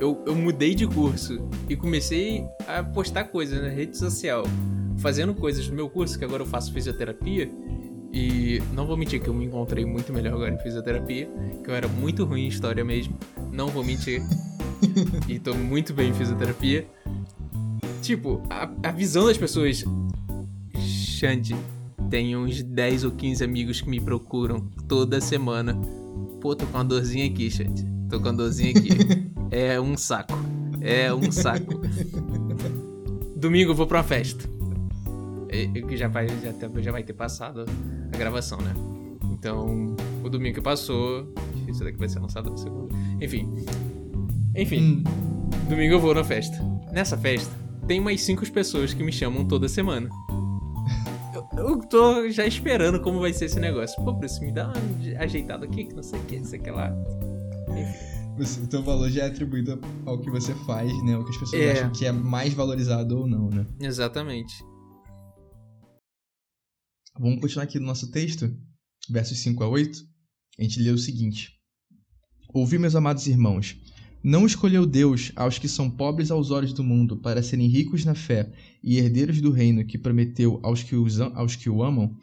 eu, eu mudei de curso e comecei a postar coisas na rede social, fazendo coisas no meu curso, que agora eu faço fisioterapia. E não vou mentir que eu me encontrei muito melhor agora em fisioterapia, que eu era muito ruim em história mesmo. Não vou mentir. e tô muito bem em fisioterapia. Tipo, a, a visão das pessoas. Xande, tem uns 10 ou 15 amigos que me procuram toda semana. Pô, tô com uma dorzinha aqui, Xande. Tô com uma dorzinha aqui. é um saco. É um saco. Domingo eu vou pra uma festa. Que já vai, já, já vai ter passado a gravação, né? Então, o domingo que passou. Isso daqui vai ser lançado na segunda. Enfim. Enfim. Hum. Domingo eu vou na festa. Nessa festa, tem mais cinco pessoas que me chamam toda semana. Eu, tô já esperando como vai ser esse negócio. Pô, Bruce, me dá uma ajeitada aqui, que não sei o que, não sei o que lá. Enfim. O teu valor já é atribuído ao que você faz, né? O que as pessoas é. acham que é mais valorizado ou não, né? Exatamente. Vamos continuar aqui no nosso texto, versos 5 a 8. A gente lê o seguinte: Ouvi, meus amados irmãos, não escolheu Deus aos que são pobres aos olhos do mundo para serem ricos na fé e herdeiros do reino que prometeu aos que, os, aos que o amam?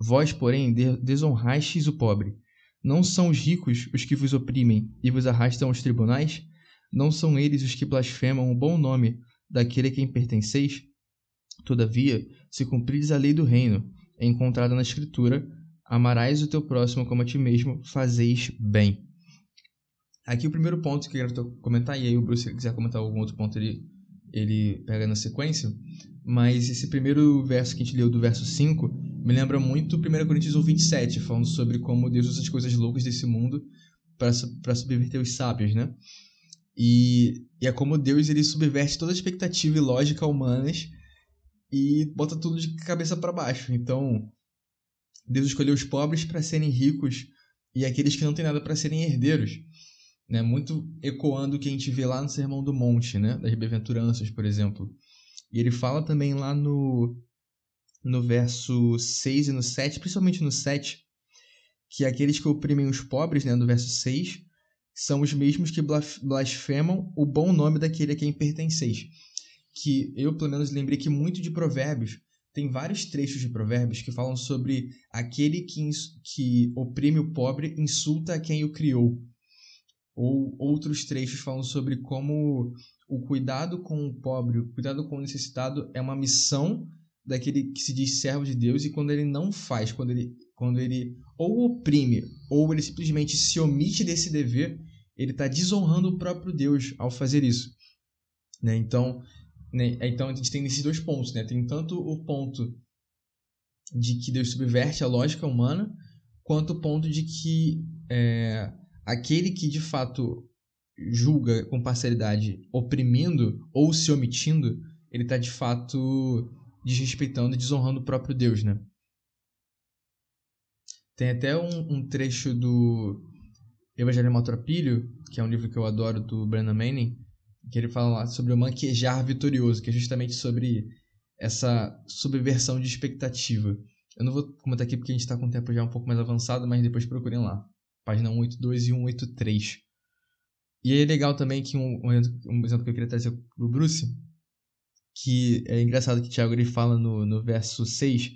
Vós, porém, desonrastes o pobre. Não são os ricos os que vos oprimem e vos arrastam aos tribunais? Não são eles os que blasfemam o bom nome daquele a quem pertenceis? Todavia, se cumprides a lei do reino, encontrada na Escritura, amarás o teu próximo como a ti mesmo, fazeis bem. Aqui o primeiro ponto que eu quero comentar, e aí o Bruce, se quiser comentar algum outro ponto, ele, ele pega na sequência. Mas esse primeiro verso que a gente leu, do verso 5, me lembra muito 1 Coríntios 1, 27, falando sobre como Deus usa as coisas loucas desse mundo para subverter os sábios, né? E, e, é como Deus ele subverte toda a expectativa e lógica humanas e bota tudo de cabeça para baixo. Então, Deus escolheu os pobres para serem ricos e aqueles que não têm nada para serem herdeiros né? Muito ecoando o que a gente vê lá no Sermão do Monte, né? Das bem-aventuranças, por exemplo. E ele fala também lá no, no verso 6 e no 7, principalmente no 7, que aqueles que oprimem os pobres, né, no verso 6, são os mesmos que blasfemam o bom nome daquele a quem pertenceis. Que eu, pelo menos, lembrei que muito de Provérbios, tem vários trechos de Provérbios que falam sobre aquele que, que oprime o pobre insulta a quem o criou ou outros trechos falam sobre como o cuidado com o pobre, o cuidado com o necessitado é uma missão daquele que se diz servo de Deus e quando ele não faz, quando ele, quando ele ou oprime ou ele simplesmente se omite desse dever, ele está desonrando o próprio Deus ao fazer isso. Né? Então, né? então a gente tem esses dois pontos. Né? Tem tanto o ponto de que Deus subverte a lógica humana, quanto o ponto de que é, aquele que de fato julga com parcialidade oprimindo ou se omitindo, ele está de fato desrespeitando e desonrando o próprio Deus, né? Tem até um, um trecho do Evangelho Maltrapilho, que é um livro que eu adoro, do Brandon Manning, que ele fala lá sobre o manquejar vitorioso, que é justamente sobre essa subversão de expectativa. Eu não vou comentar aqui porque a gente está com o tempo já um pouco mais avançado, mas depois procurem lá página 182 e 183. E é legal também que um, um, exemplo que eu queria trazer pro Bruce, que é engraçado que Tiago ele fala no, no verso 6,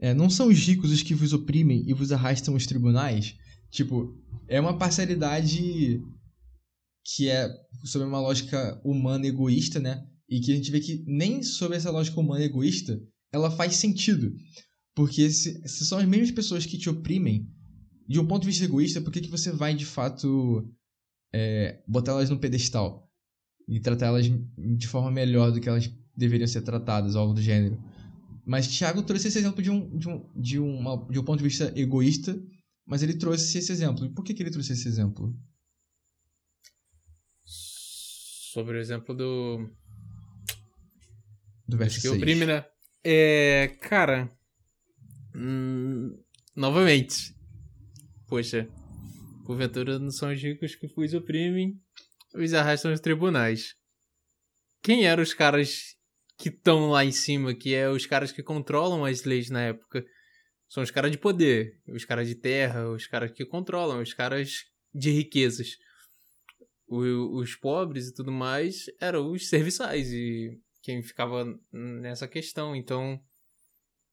é, não são os ricos os que vos oprimem e vos arrastam os tribunais? Tipo, é uma parcialidade que é sobre uma lógica humana egoísta, né? E que a gente vê que nem sobre essa lógica humana egoísta ela faz sentido. Porque se, se são as mesmas pessoas que te oprimem, de um ponto de vista egoísta, por que, que você vai de fato é, botar elas no pedestal e tratar elas de forma melhor do que elas deveriam ser tratadas, algo do gênero? Mas Tiago trouxe esse exemplo de um, de, um, de, uma, de um ponto de vista egoísta, mas ele trouxe esse exemplo. E por que, que ele trouxe esse exemplo? Sobre o exemplo do. Do verso que oprime, né? É. Cara. Hum, novamente. Poxa. Porventura não são os ricos que os oprimem, os arrastam aos tribunais. Quem eram os caras que estão lá em cima, que é os caras que controlam as leis na época? São os caras de poder, os caras de terra, os caras que controlam, os caras de riquezas. O, os pobres e tudo mais eram os serviçais e quem ficava nessa questão. Então,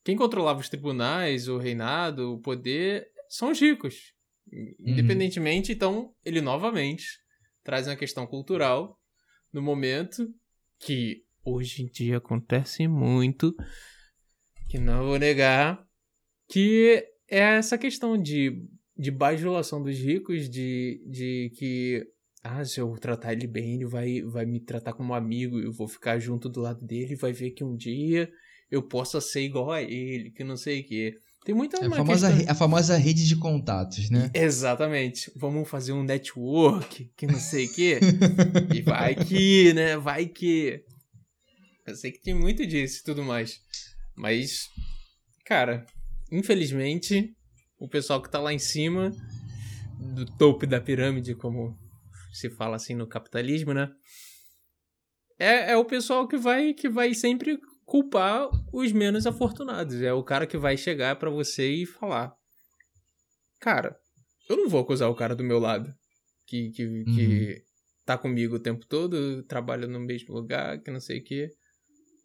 quem controlava os tribunais, o reinado, o poder, são os ricos. Uhum. Independentemente, uhum. então, ele novamente traz uma questão cultural no momento que hoje em dia acontece muito, que não vou negar, que é essa questão de, de bajulação dos ricos, de, de que, ah, se eu tratar ele bem, ele vai, vai me tratar como amigo, eu vou ficar junto do lado dele, vai ver que um dia eu possa ser igual a ele, que não sei o quê. Tem muita é a, famosa, questão... a famosa rede de contatos, né? Exatamente. Vamos fazer um network, que não sei o quê. e vai que, né? Vai que. Eu sei que tem muito disso e tudo mais. Mas, cara, infelizmente, o pessoal que tá lá em cima, do topo da pirâmide, como se fala assim no capitalismo, né? É, é o pessoal que vai, que vai sempre culpar os menos afortunados. É o cara que vai chegar para você e falar: Cara, eu não vou acusar o cara do meu lado que, que, uhum. que tá comigo o tempo todo, trabalha no mesmo lugar, que não sei o quê.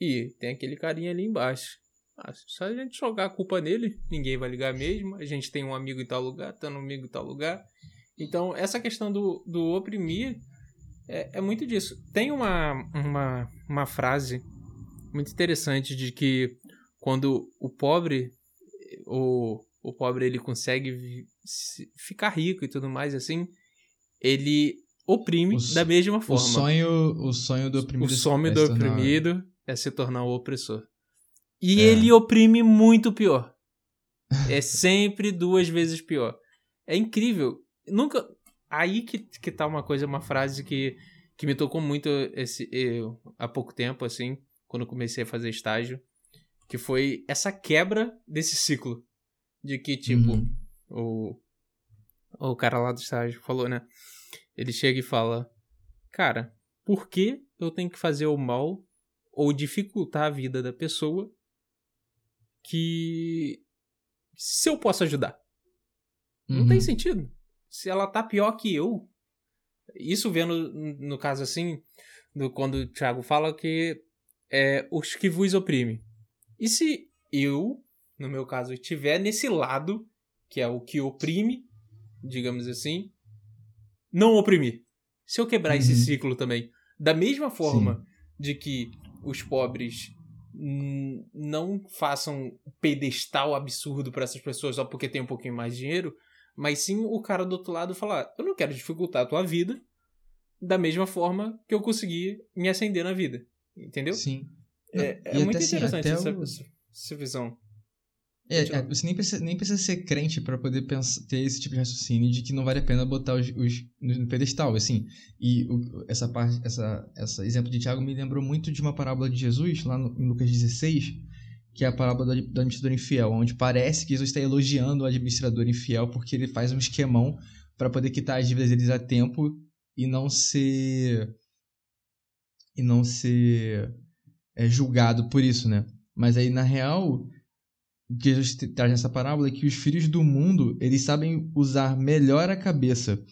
E tem aquele carinha ali embaixo. Ah, só a gente jogar a culpa nele, ninguém vai ligar mesmo. A gente tem um amigo em tal lugar, tá um amigo em tal lugar. Então, essa questão do, do oprimir é, é muito disso. Tem uma, uma, uma frase muito interessante de que quando o pobre o, o pobre ele consegue ficar rico e tudo mais assim, ele oprime o, da mesma forma. O sonho, o sonho do oprimido. O sonho do oprimido é se tornar o opressor. E é. ele oprime muito pior. É sempre duas vezes pior. É incrível. Nunca. Aí que, que tá uma coisa, uma frase que, que me tocou muito esse, eu, há pouco tempo, assim, quando comecei a fazer estágio. Que foi essa quebra desse ciclo. De que, tipo, uhum. o, o cara lá do estágio falou, né? Ele chega e fala: Cara, por que eu tenho que fazer o mal ou dificultar a vida da pessoa que se eu posso ajudar. Uhum. Não tem uhum. sentido. Se ela tá pior que eu. Isso vendo no caso assim, do, quando o Thiago fala que é os que vos oprimem. E se eu, no meu caso, estiver nesse lado, que é o que oprime, digamos assim, não oprimir. Se eu quebrar uhum. esse ciclo também, da mesma forma Sim. de que os pobres não façam pedestal absurdo para essas pessoas só porque tem um pouquinho mais de dinheiro, mas sim o cara do outro lado falar: eu não quero dificultar a tua vida da mesma forma que eu consegui me ascender na vida. Entendeu? Sim. É, é muito assim, interessante essa, o... essa visão. É, é, você nem precisa, nem precisa ser crente para poder pensar, ter esse tipo de raciocínio de que não vale a pena botar os, os no pedestal, assim. E o, essa parte, essa, essa exemplo de Tiago me lembrou muito de uma parábola de Jesus, lá no, em Lucas 16, que é a parábola do, do administrador infiel, onde parece que Jesus está elogiando o administrador infiel porque ele faz um esquemão para poder quitar as dívidas deles a tempo e não ser e não ser é, julgado por isso, né? Mas aí na real o que Jesus traz nessa parábola é que os filhos do mundo, eles sabem usar melhor a cabeça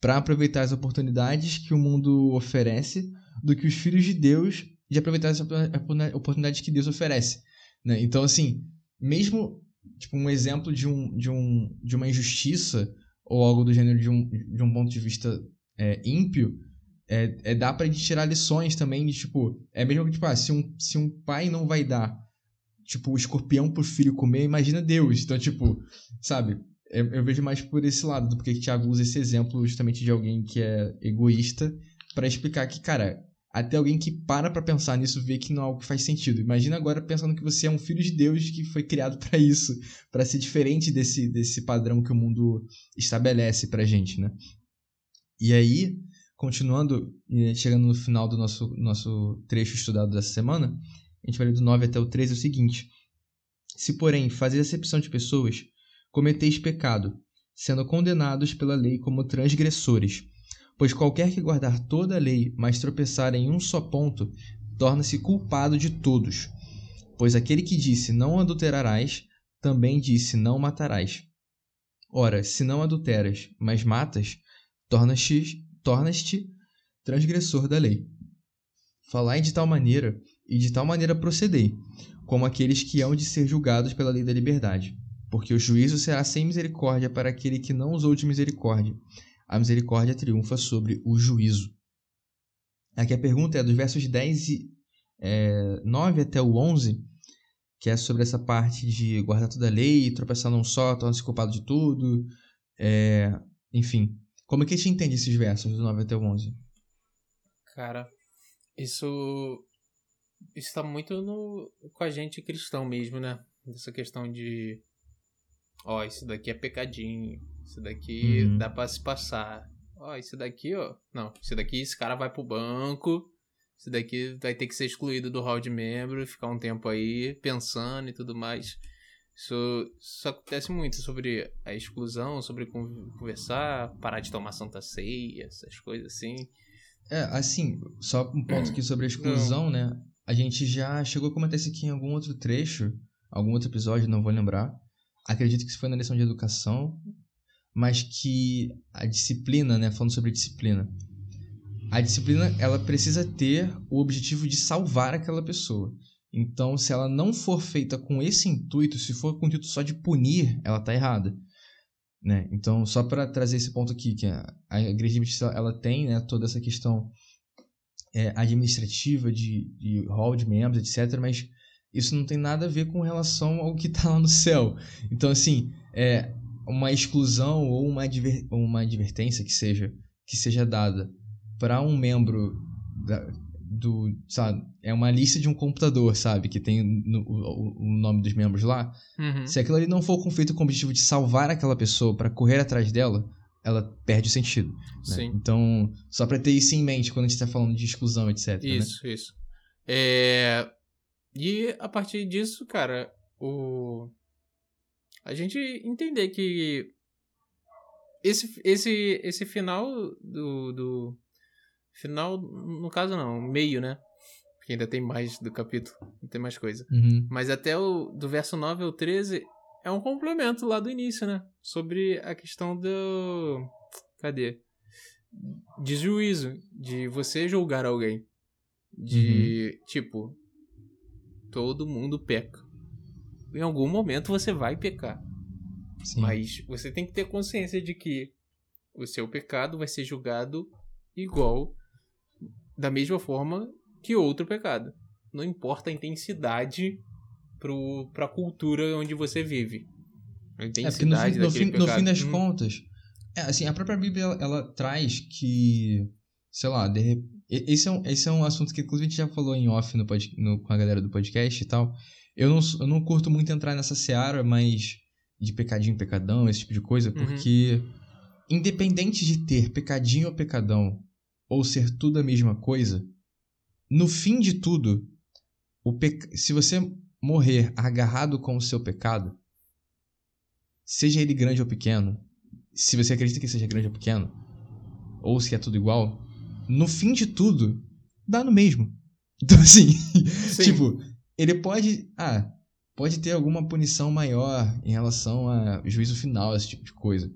para aproveitar as oportunidades que o mundo oferece do que os filhos de Deus de aproveitar as oportunidades que Deus oferece. Né? Então, assim, mesmo tipo, um exemplo de, um, de, um, de uma injustiça ou algo do gênero de um, de um ponto de vista é, ímpio, é, é dá pra gente tirar lições também de, tipo, é mesmo que, tipo, ah, se um, se um pai não vai dar tipo, o escorpião pro filho comer, imagina Deus. Então, tipo, sabe? Eu, eu vejo mais por esse lado, do porque que Thiago usa esse exemplo justamente de alguém que é egoísta para explicar que, cara, até alguém que para pra pensar nisso vê que não é algo que faz sentido. Imagina agora pensando que você é um filho de Deus que foi criado para isso, para ser diferente desse, desse padrão que o mundo estabelece pra gente, né? E aí, continuando chegando no final do nosso, nosso trecho estudado dessa semana, a gente vai ler do 9 até o 13 é o seguinte: Se, porém, fazer acepção de pessoas, cometeis pecado, sendo condenados pela lei como transgressores. Pois qualquer que guardar toda a lei, mas tropeçar em um só ponto, torna-se culpado de todos. Pois aquele que disse não adulterarás, também disse não matarás. Ora, se não adulteras, mas matas, tornas-te tornas transgressor da lei. Falai de tal maneira, e de tal maneira procedei, como aqueles que hão de ser julgados pela lei da liberdade. Porque o juízo será sem misericórdia para aquele que não usou de misericórdia. A misericórdia triunfa sobre o juízo. Aqui a pergunta é dos versos 10 e é, 9 até o 11, que é sobre essa parte de guardar toda a lei, tropeçar num só, tornar-se culpado de tudo, é, enfim. Como é que a gente entende esses versos do 9 até o 11? Cara, isso isso tá muito no, com a gente cristão mesmo, né? Essa questão de ó, isso daqui é pecadinho, isso daqui uhum. dá para se passar. Ó, isso daqui, ó, não, isso daqui esse cara vai pro banco, esse daqui vai ter que ser excluído do hall de membro, ficar um tempo aí pensando e tudo mais. Isso, isso acontece muito sobre a exclusão, sobre conversar, parar de tomar santa ceia, essas coisas assim. É, assim, só um ponto aqui sobre a exclusão, não. né? A gente já chegou a comentar isso aqui em algum outro trecho, algum outro episódio, não vou lembrar. Acredito que isso foi na lição de educação, mas que a disciplina, né, falando sobre disciplina, a disciplina ela precisa ter o objetivo de salvar aquela pessoa. Então, se ela não for feita com esse intuito, se for com o intuito só de punir, ela está errada. Né? Então, só para trazer esse ponto aqui, que a, a ela tem né, toda essa questão é, administrativa de, de hall de membros, etc., mas isso não tem nada a ver com relação ao que está lá no céu. Então, assim, é, uma exclusão ou uma, adver, uma advertência que seja, que seja dada para um membro da, do, sabe, é uma lista de um computador, sabe, que tem no, o, o, nome dos membros lá. Uhum. Se aquilo ali não for feito com o objetivo de salvar aquela pessoa para correr atrás dela, ela perde o sentido. Né? Então, só para ter isso em mente quando a gente está falando de exclusão, etc. Né? Isso, né? isso. É... E a partir disso, cara, o a gente entender que esse, esse, esse final do, do Final, no caso não, meio, né? Porque ainda tem mais do capítulo, tem mais coisa. Uhum. Mas até o do verso 9 ao 13 é um complemento lá do início, né? Sobre a questão do. Cadê? De juízo, de você julgar alguém. De, uhum. tipo, todo mundo peca. Em algum momento você vai pecar. Sim. Mas você tem que ter consciência de que o seu pecado vai ser julgado igual da mesma forma que outro pecado. Não importa a intensidade pro, pra cultura onde você vive. A intensidade é no, fim, no, fim, no fim das hum. contas, é, assim, a própria Bíblia ela, ela traz que, sei lá, de, esse, é um, esse é um assunto que inclusive a gente já falou em off no, pod, no, com a galera do podcast e tal. Eu não, eu não curto muito entrar nessa seara, mas de pecadinho, pecadão, esse tipo de coisa, uhum. porque independente de ter pecadinho ou pecadão ou ser tudo a mesma coisa, no fim de tudo, o pe... se você morrer agarrado com o seu pecado, seja ele grande ou pequeno, se você acredita que seja grande ou pequeno, ou se é tudo igual, no fim de tudo, dá no mesmo. Então, assim, tipo, ele pode. Ah, pode ter alguma punição maior em relação a juízo final, esse tipo de coisa.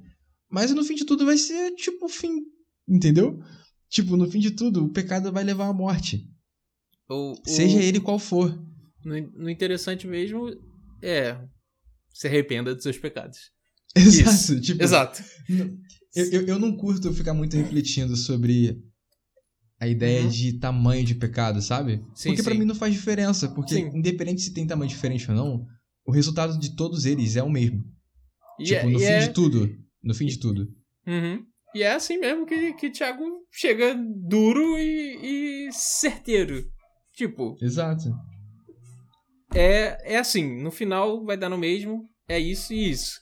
Mas no fim de tudo vai ser, tipo, fim. Entendeu? Tipo, no fim de tudo, o pecado vai levar à morte. O, Seja ele qual for. No, no, interessante mesmo é se arrependa dos seus pecados. Exato. Tipo, Exato. Eu, eu, eu, não curto ficar muito refletindo sobre a ideia uhum. de tamanho de pecado, sabe? Sim, porque para mim não faz diferença. Porque sim. independente se tem tamanho diferente ou não, o resultado de todos eles é o mesmo. E tipo, é, no fim é... de tudo. No fim de tudo. Uhum. E é assim mesmo que, que Thiago chega duro e, e certeiro. Tipo. Exato. É, é assim, no final vai dar no mesmo, é isso e isso.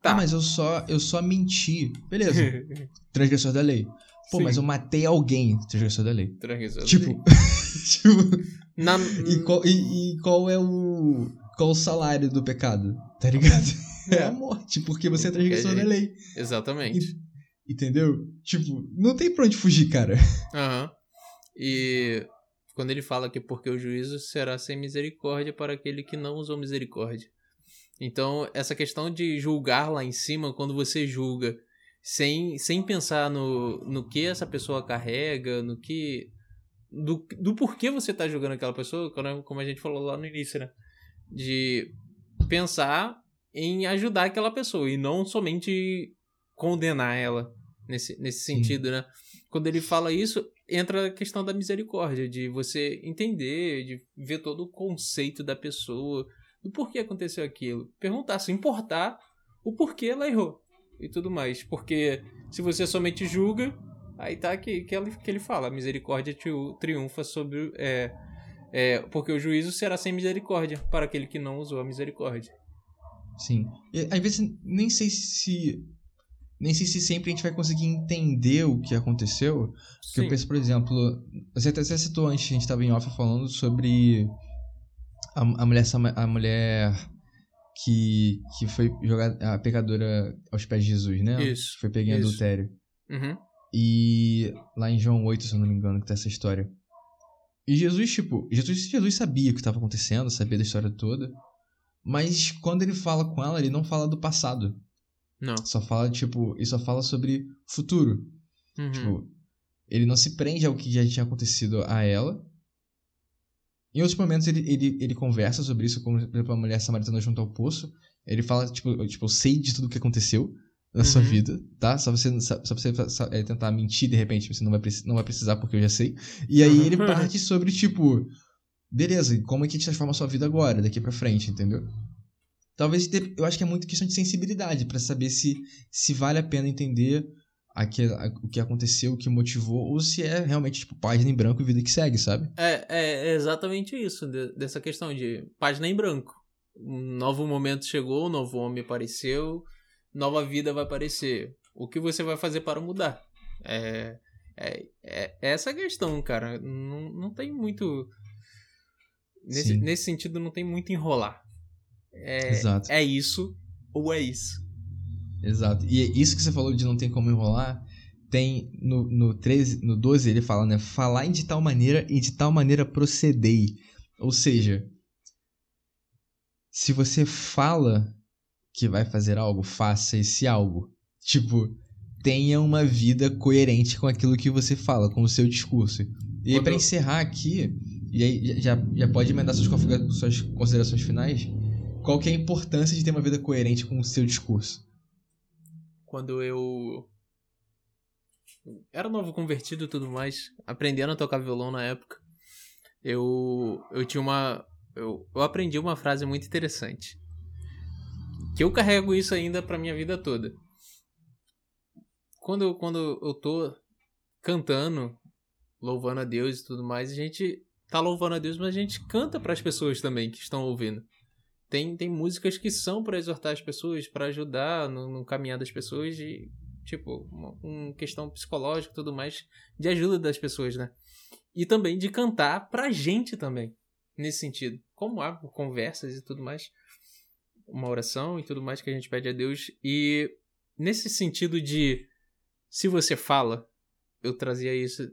Tá. Ah, mas eu só, eu só menti. Beleza. Transgressor da lei. Pô, Sim. mas eu matei alguém. Transgressor da lei. Transgressor tipo, da lei. tipo. Na... E, qual, e, e, qual é o. Qual o salário do pecado? Tá ligado? É, é a morte, porque você é transgressor da lei. Exatamente. E, entendeu? Tipo, não tem pra onde fugir, cara. Aham. Uhum. E quando ele fala que porque o juízo será sem misericórdia para aquele que não usou misericórdia. Então, essa questão de julgar lá em cima, quando você julga sem, sem pensar no, no que essa pessoa carrega, no que. Do, do porquê você está julgando aquela pessoa, como a gente falou lá no início, né? De pensar em ajudar aquela pessoa e não somente condenar ela nesse, nesse sentido, né? Quando ele fala isso, entra a questão da misericórdia, de você entender, de ver todo o conceito da pessoa, do porquê aconteceu aquilo. Perguntar, se importar o porquê ela errou e tudo mais. Porque se você somente julga, aí tá que, que, ele, que ele fala, a misericórdia triunfa sobre. É, é, porque o juízo será sem misericórdia para aquele que não usou a misericórdia. Sim. E, às vezes nem sei se. Nem sei se sempre a gente vai conseguir entender o que aconteceu. Porque Sim. eu penso, por exemplo, você até citou antes, a gente estava em off falando sobre a, a mulher, a mulher que, que foi jogar a pecadora aos pés de Jesus, né? Isso. Foi pegar em adultério. Uhum. E lá em João 8, se eu não me engano, que tá essa história. E Jesus, tipo, Jesus, Jesus sabia o que estava acontecendo, sabia da história toda. Mas quando ele fala com ela, ele não fala do passado. Não. Só fala, tipo, ele só fala sobre futuro. Uhum. Tipo, ele não se prende ao que já tinha acontecido a ela. Em outros momentos ele, ele, ele conversa sobre isso, como por exemplo a mulher samaritana junto ao poço. Ele fala, tipo, tipo eu sei de tudo o que aconteceu na uhum. sua vida, tá? Só você, só, só você é, tentar mentir de repente, você não vai, não vai precisar porque eu já sei. E aí ele parte sobre, tipo, beleza, como é que a gente transforma a sua vida agora, daqui para frente, entendeu? Talvez, eu acho que é muito questão de sensibilidade para saber se, se vale a pena entender aquele, o que aconteceu, o que motivou, ou se é realmente, tipo, página em branco e vida que segue, sabe? É, é, é exatamente isso, de, dessa questão de página em branco. Um novo momento chegou, um novo homem apareceu, nova vida vai aparecer. O que você vai fazer para mudar? É, é, é essa questão, cara. Não, não tem muito. Nesse, nesse sentido, não tem muito enrolar. É, Exato. é isso ou é isso. Exato. E isso que você falou de não ter como enrolar, tem no, no 13, no 12 ele fala, né? Falar de tal maneira e de tal maneira procedei. Ou seja, se você fala que vai fazer algo, faça esse algo. Tipo, tenha uma vida coerente com aquilo que você fala, com o seu discurso. E para encerrar aqui, e aí já, já pode emendar suas, suas considerações finais, qual que é a importância de ter uma vida coerente com o seu discurso? Quando eu era novo convertido e tudo mais, aprendendo a tocar violão na época, eu eu tinha uma eu, eu aprendi uma frase muito interessante. Que eu carrego isso ainda pra minha vida toda. Quando, quando eu tô cantando, louvando a Deus e tudo mais, a gente tá louvando a Deus, mas a gente canta para as pessoas também que estão ouvindo tem, tem músicas que são para exortar as pessoas, para ajudar no, no, caminhar das pessoas e, tipo, uma, uma questão psicológica e tudo mais, de ajuda das pessoas, né? E também de cantar pra gente também, nesse sentido. Como há conversas e tudo mais, uma oração e tudo mais que a gente pede a Deus. E nesse sentido de, se você fala, eu trazia isso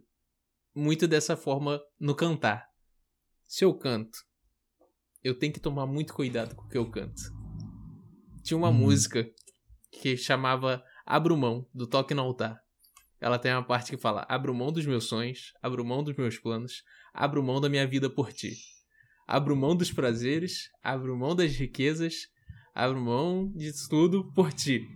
muito dessa forma no cantar. Se eu canto, eu tenho que tomar muito cuidado com o que eu canto. Tinha uma hum. música que chamava Abro Mão, do Toque no Altar. Ela tem uma parte que fala: Abro mão dos meus sonhos, abro mão dos meus planos, abro mão da minha vida por ti. Abro mão dos prazeres, abro mão das riquezas, abro mão de tudo por ti.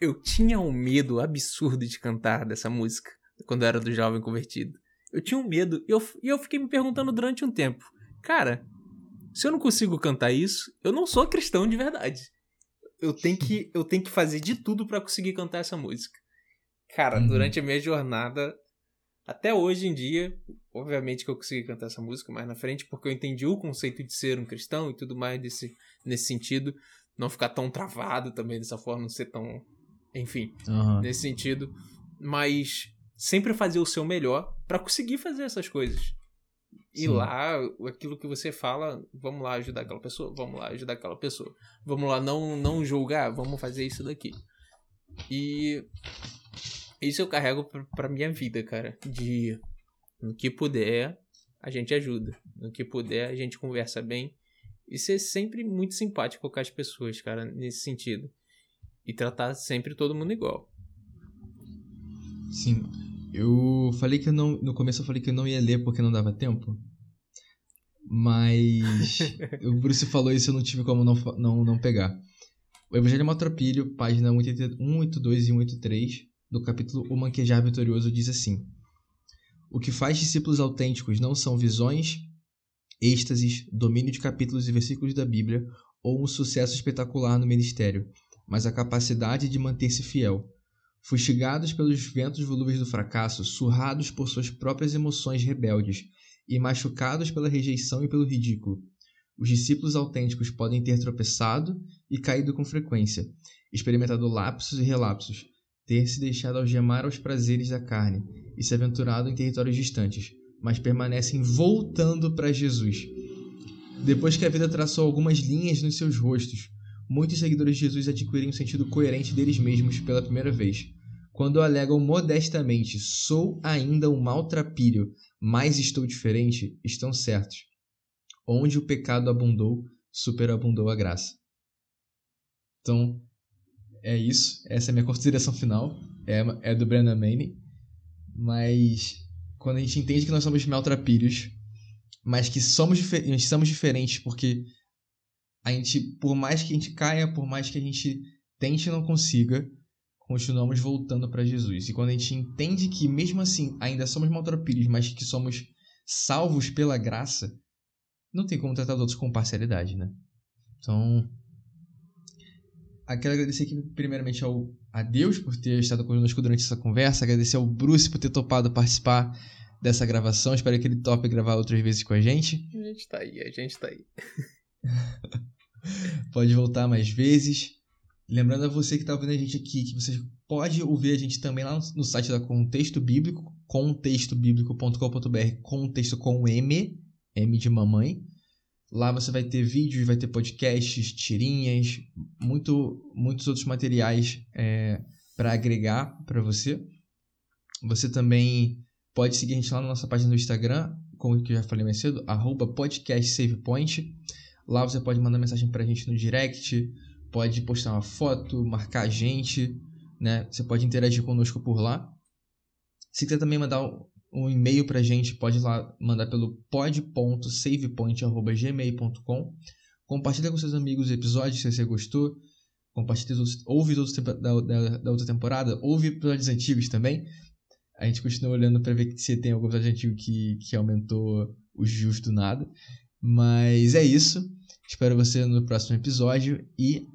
Eu tinha um medo absurdo de cantar dessa música quando eu era do jovem convertido. Eu tinha um medo e eu, e eu fiquei me perguntando durante um tempo: cara, se eu não consigo cantar isso, eu não sou cristão de verdade. Eu tenho que, eu tenho que fazer de tudo para conseguir cantar essa música. Cara, uhum. durante a minha jornada, até hoje em dia, obviamente que eu consegui cantar essa música mais na frente, porque eu entendi o conceito de ser um cristão e tudo mais desse, nesse sentido. Não ficar tão travado também dessa forma, não ser tão. Enfim, uhum. nesse sentido. mas sempre fazer o seu melhor para conseguir fazer essas coisas. E Sim. lá, aquilo que você fala, vamos lá ajudar aquela pessoa, vamos lá ajudar aquela pessoa. Vamos lá não não julgar, vamos fazer isso daqui. E isso eu carrego pra, pra minha vida, cara, de no que puder, a gente ajuda. No que puder, a gente conversa bem. E ser sempre muito simpático com as pessoas, cara, nesse sentido. E tratar sempre todo mundo igual. Sim. Eu falei que eu não. No começo eu falei que eu não ia ler porque não dava tempo. Mas. o Bruce falou isso eu não tive como não, não, não pegar. O Evangelho Maltrapilho, página 182 e 183, do capítulo O Manquejar Vitorioso, diz assim: O que faz discípulos autênticos não são visões, êxtases, domínio de capítulos e versículos da Bíblia ou um sucesso espetacular no ministério, mas a capacidade de manter-se fiel fustigados pelos ventos volúveis do fracasso, surrados por suas próprias emoções rebeldes e machucados pela rejeição e pelo ridículo. Os discípulos autênticos podem ter tropeçado e caído com frequência, experimentado lapsos e relapsos, ter se deixado algemar aos prazeres da carne e se aventurado em territórios distantes, mas permanecem voltando para Jesus. Depois que a vida traçou algumas linhas nos seus rostos, muitos seguidores de Jesus adquirem um sentido coerente deles mesmos pela primeira vez. Quando alegam modestamente, sou ainda um maltrapilho, mas estou diferente, estão certos. Onde o pecado abundou, superabundou a graça. Então, é isso. Essa é a minha consideração final. É, é do Brandon Manning. Mas quando a gente entende que nós somos maltrapilhos, mas que somos, somos diferentes porque a gente, por mais que a gente caia, por mais que a gente tente e não consiga, continuamos voltando para Jesus. E quando a gente entende que mesmo assim ainda somos maltrapilhos, mas que somos salvos pela graça, não tem como tratar os outros com parcialidade, né? Então, quero agradecer aqui primeiramente ao, a Deus por ter estado conosco durante essa conversa, agradecer ao Bruce por ter topado participar dessa gravação, espero que ele tope gravar outras vezes com a gente. A gente tá aí, a gente tá aí. pode voltar mais vezes. Lembrando a você que está ouvindo a gente aqui, que você pode ouvir a gente também lá no site da Contexto Bíblico, contextobiblico.com.br, contexto com M, M de mamãe. Lá você vai ter vídeos, vai ter podcasts, tirinhas, muito, muitos outros materiais é, para agregar para você. Você também pode seguir a gente lá na nossa página do Instagram, como eu já falei mais cedo, arroba podcastsavepoint. Lá você pode mandar mensagem pra gente no direct, pode postar uma foto, marcar a gente, né? Você pode interagir conosco por lá. Se quiser também mandar um e-mail pra gente, pode lá mandar pelo pod.savepoint.gmail.com Compartilha com seus amigos os episódios se você gostou. Compartilha, ouve todos da, da, da, outra temporada, ouve episódios antigos também. A gente continua olhando para ver se tem algum episódio antigo que, que aumentou os views do nada. Mas é isso. Espero você no próximo episódio e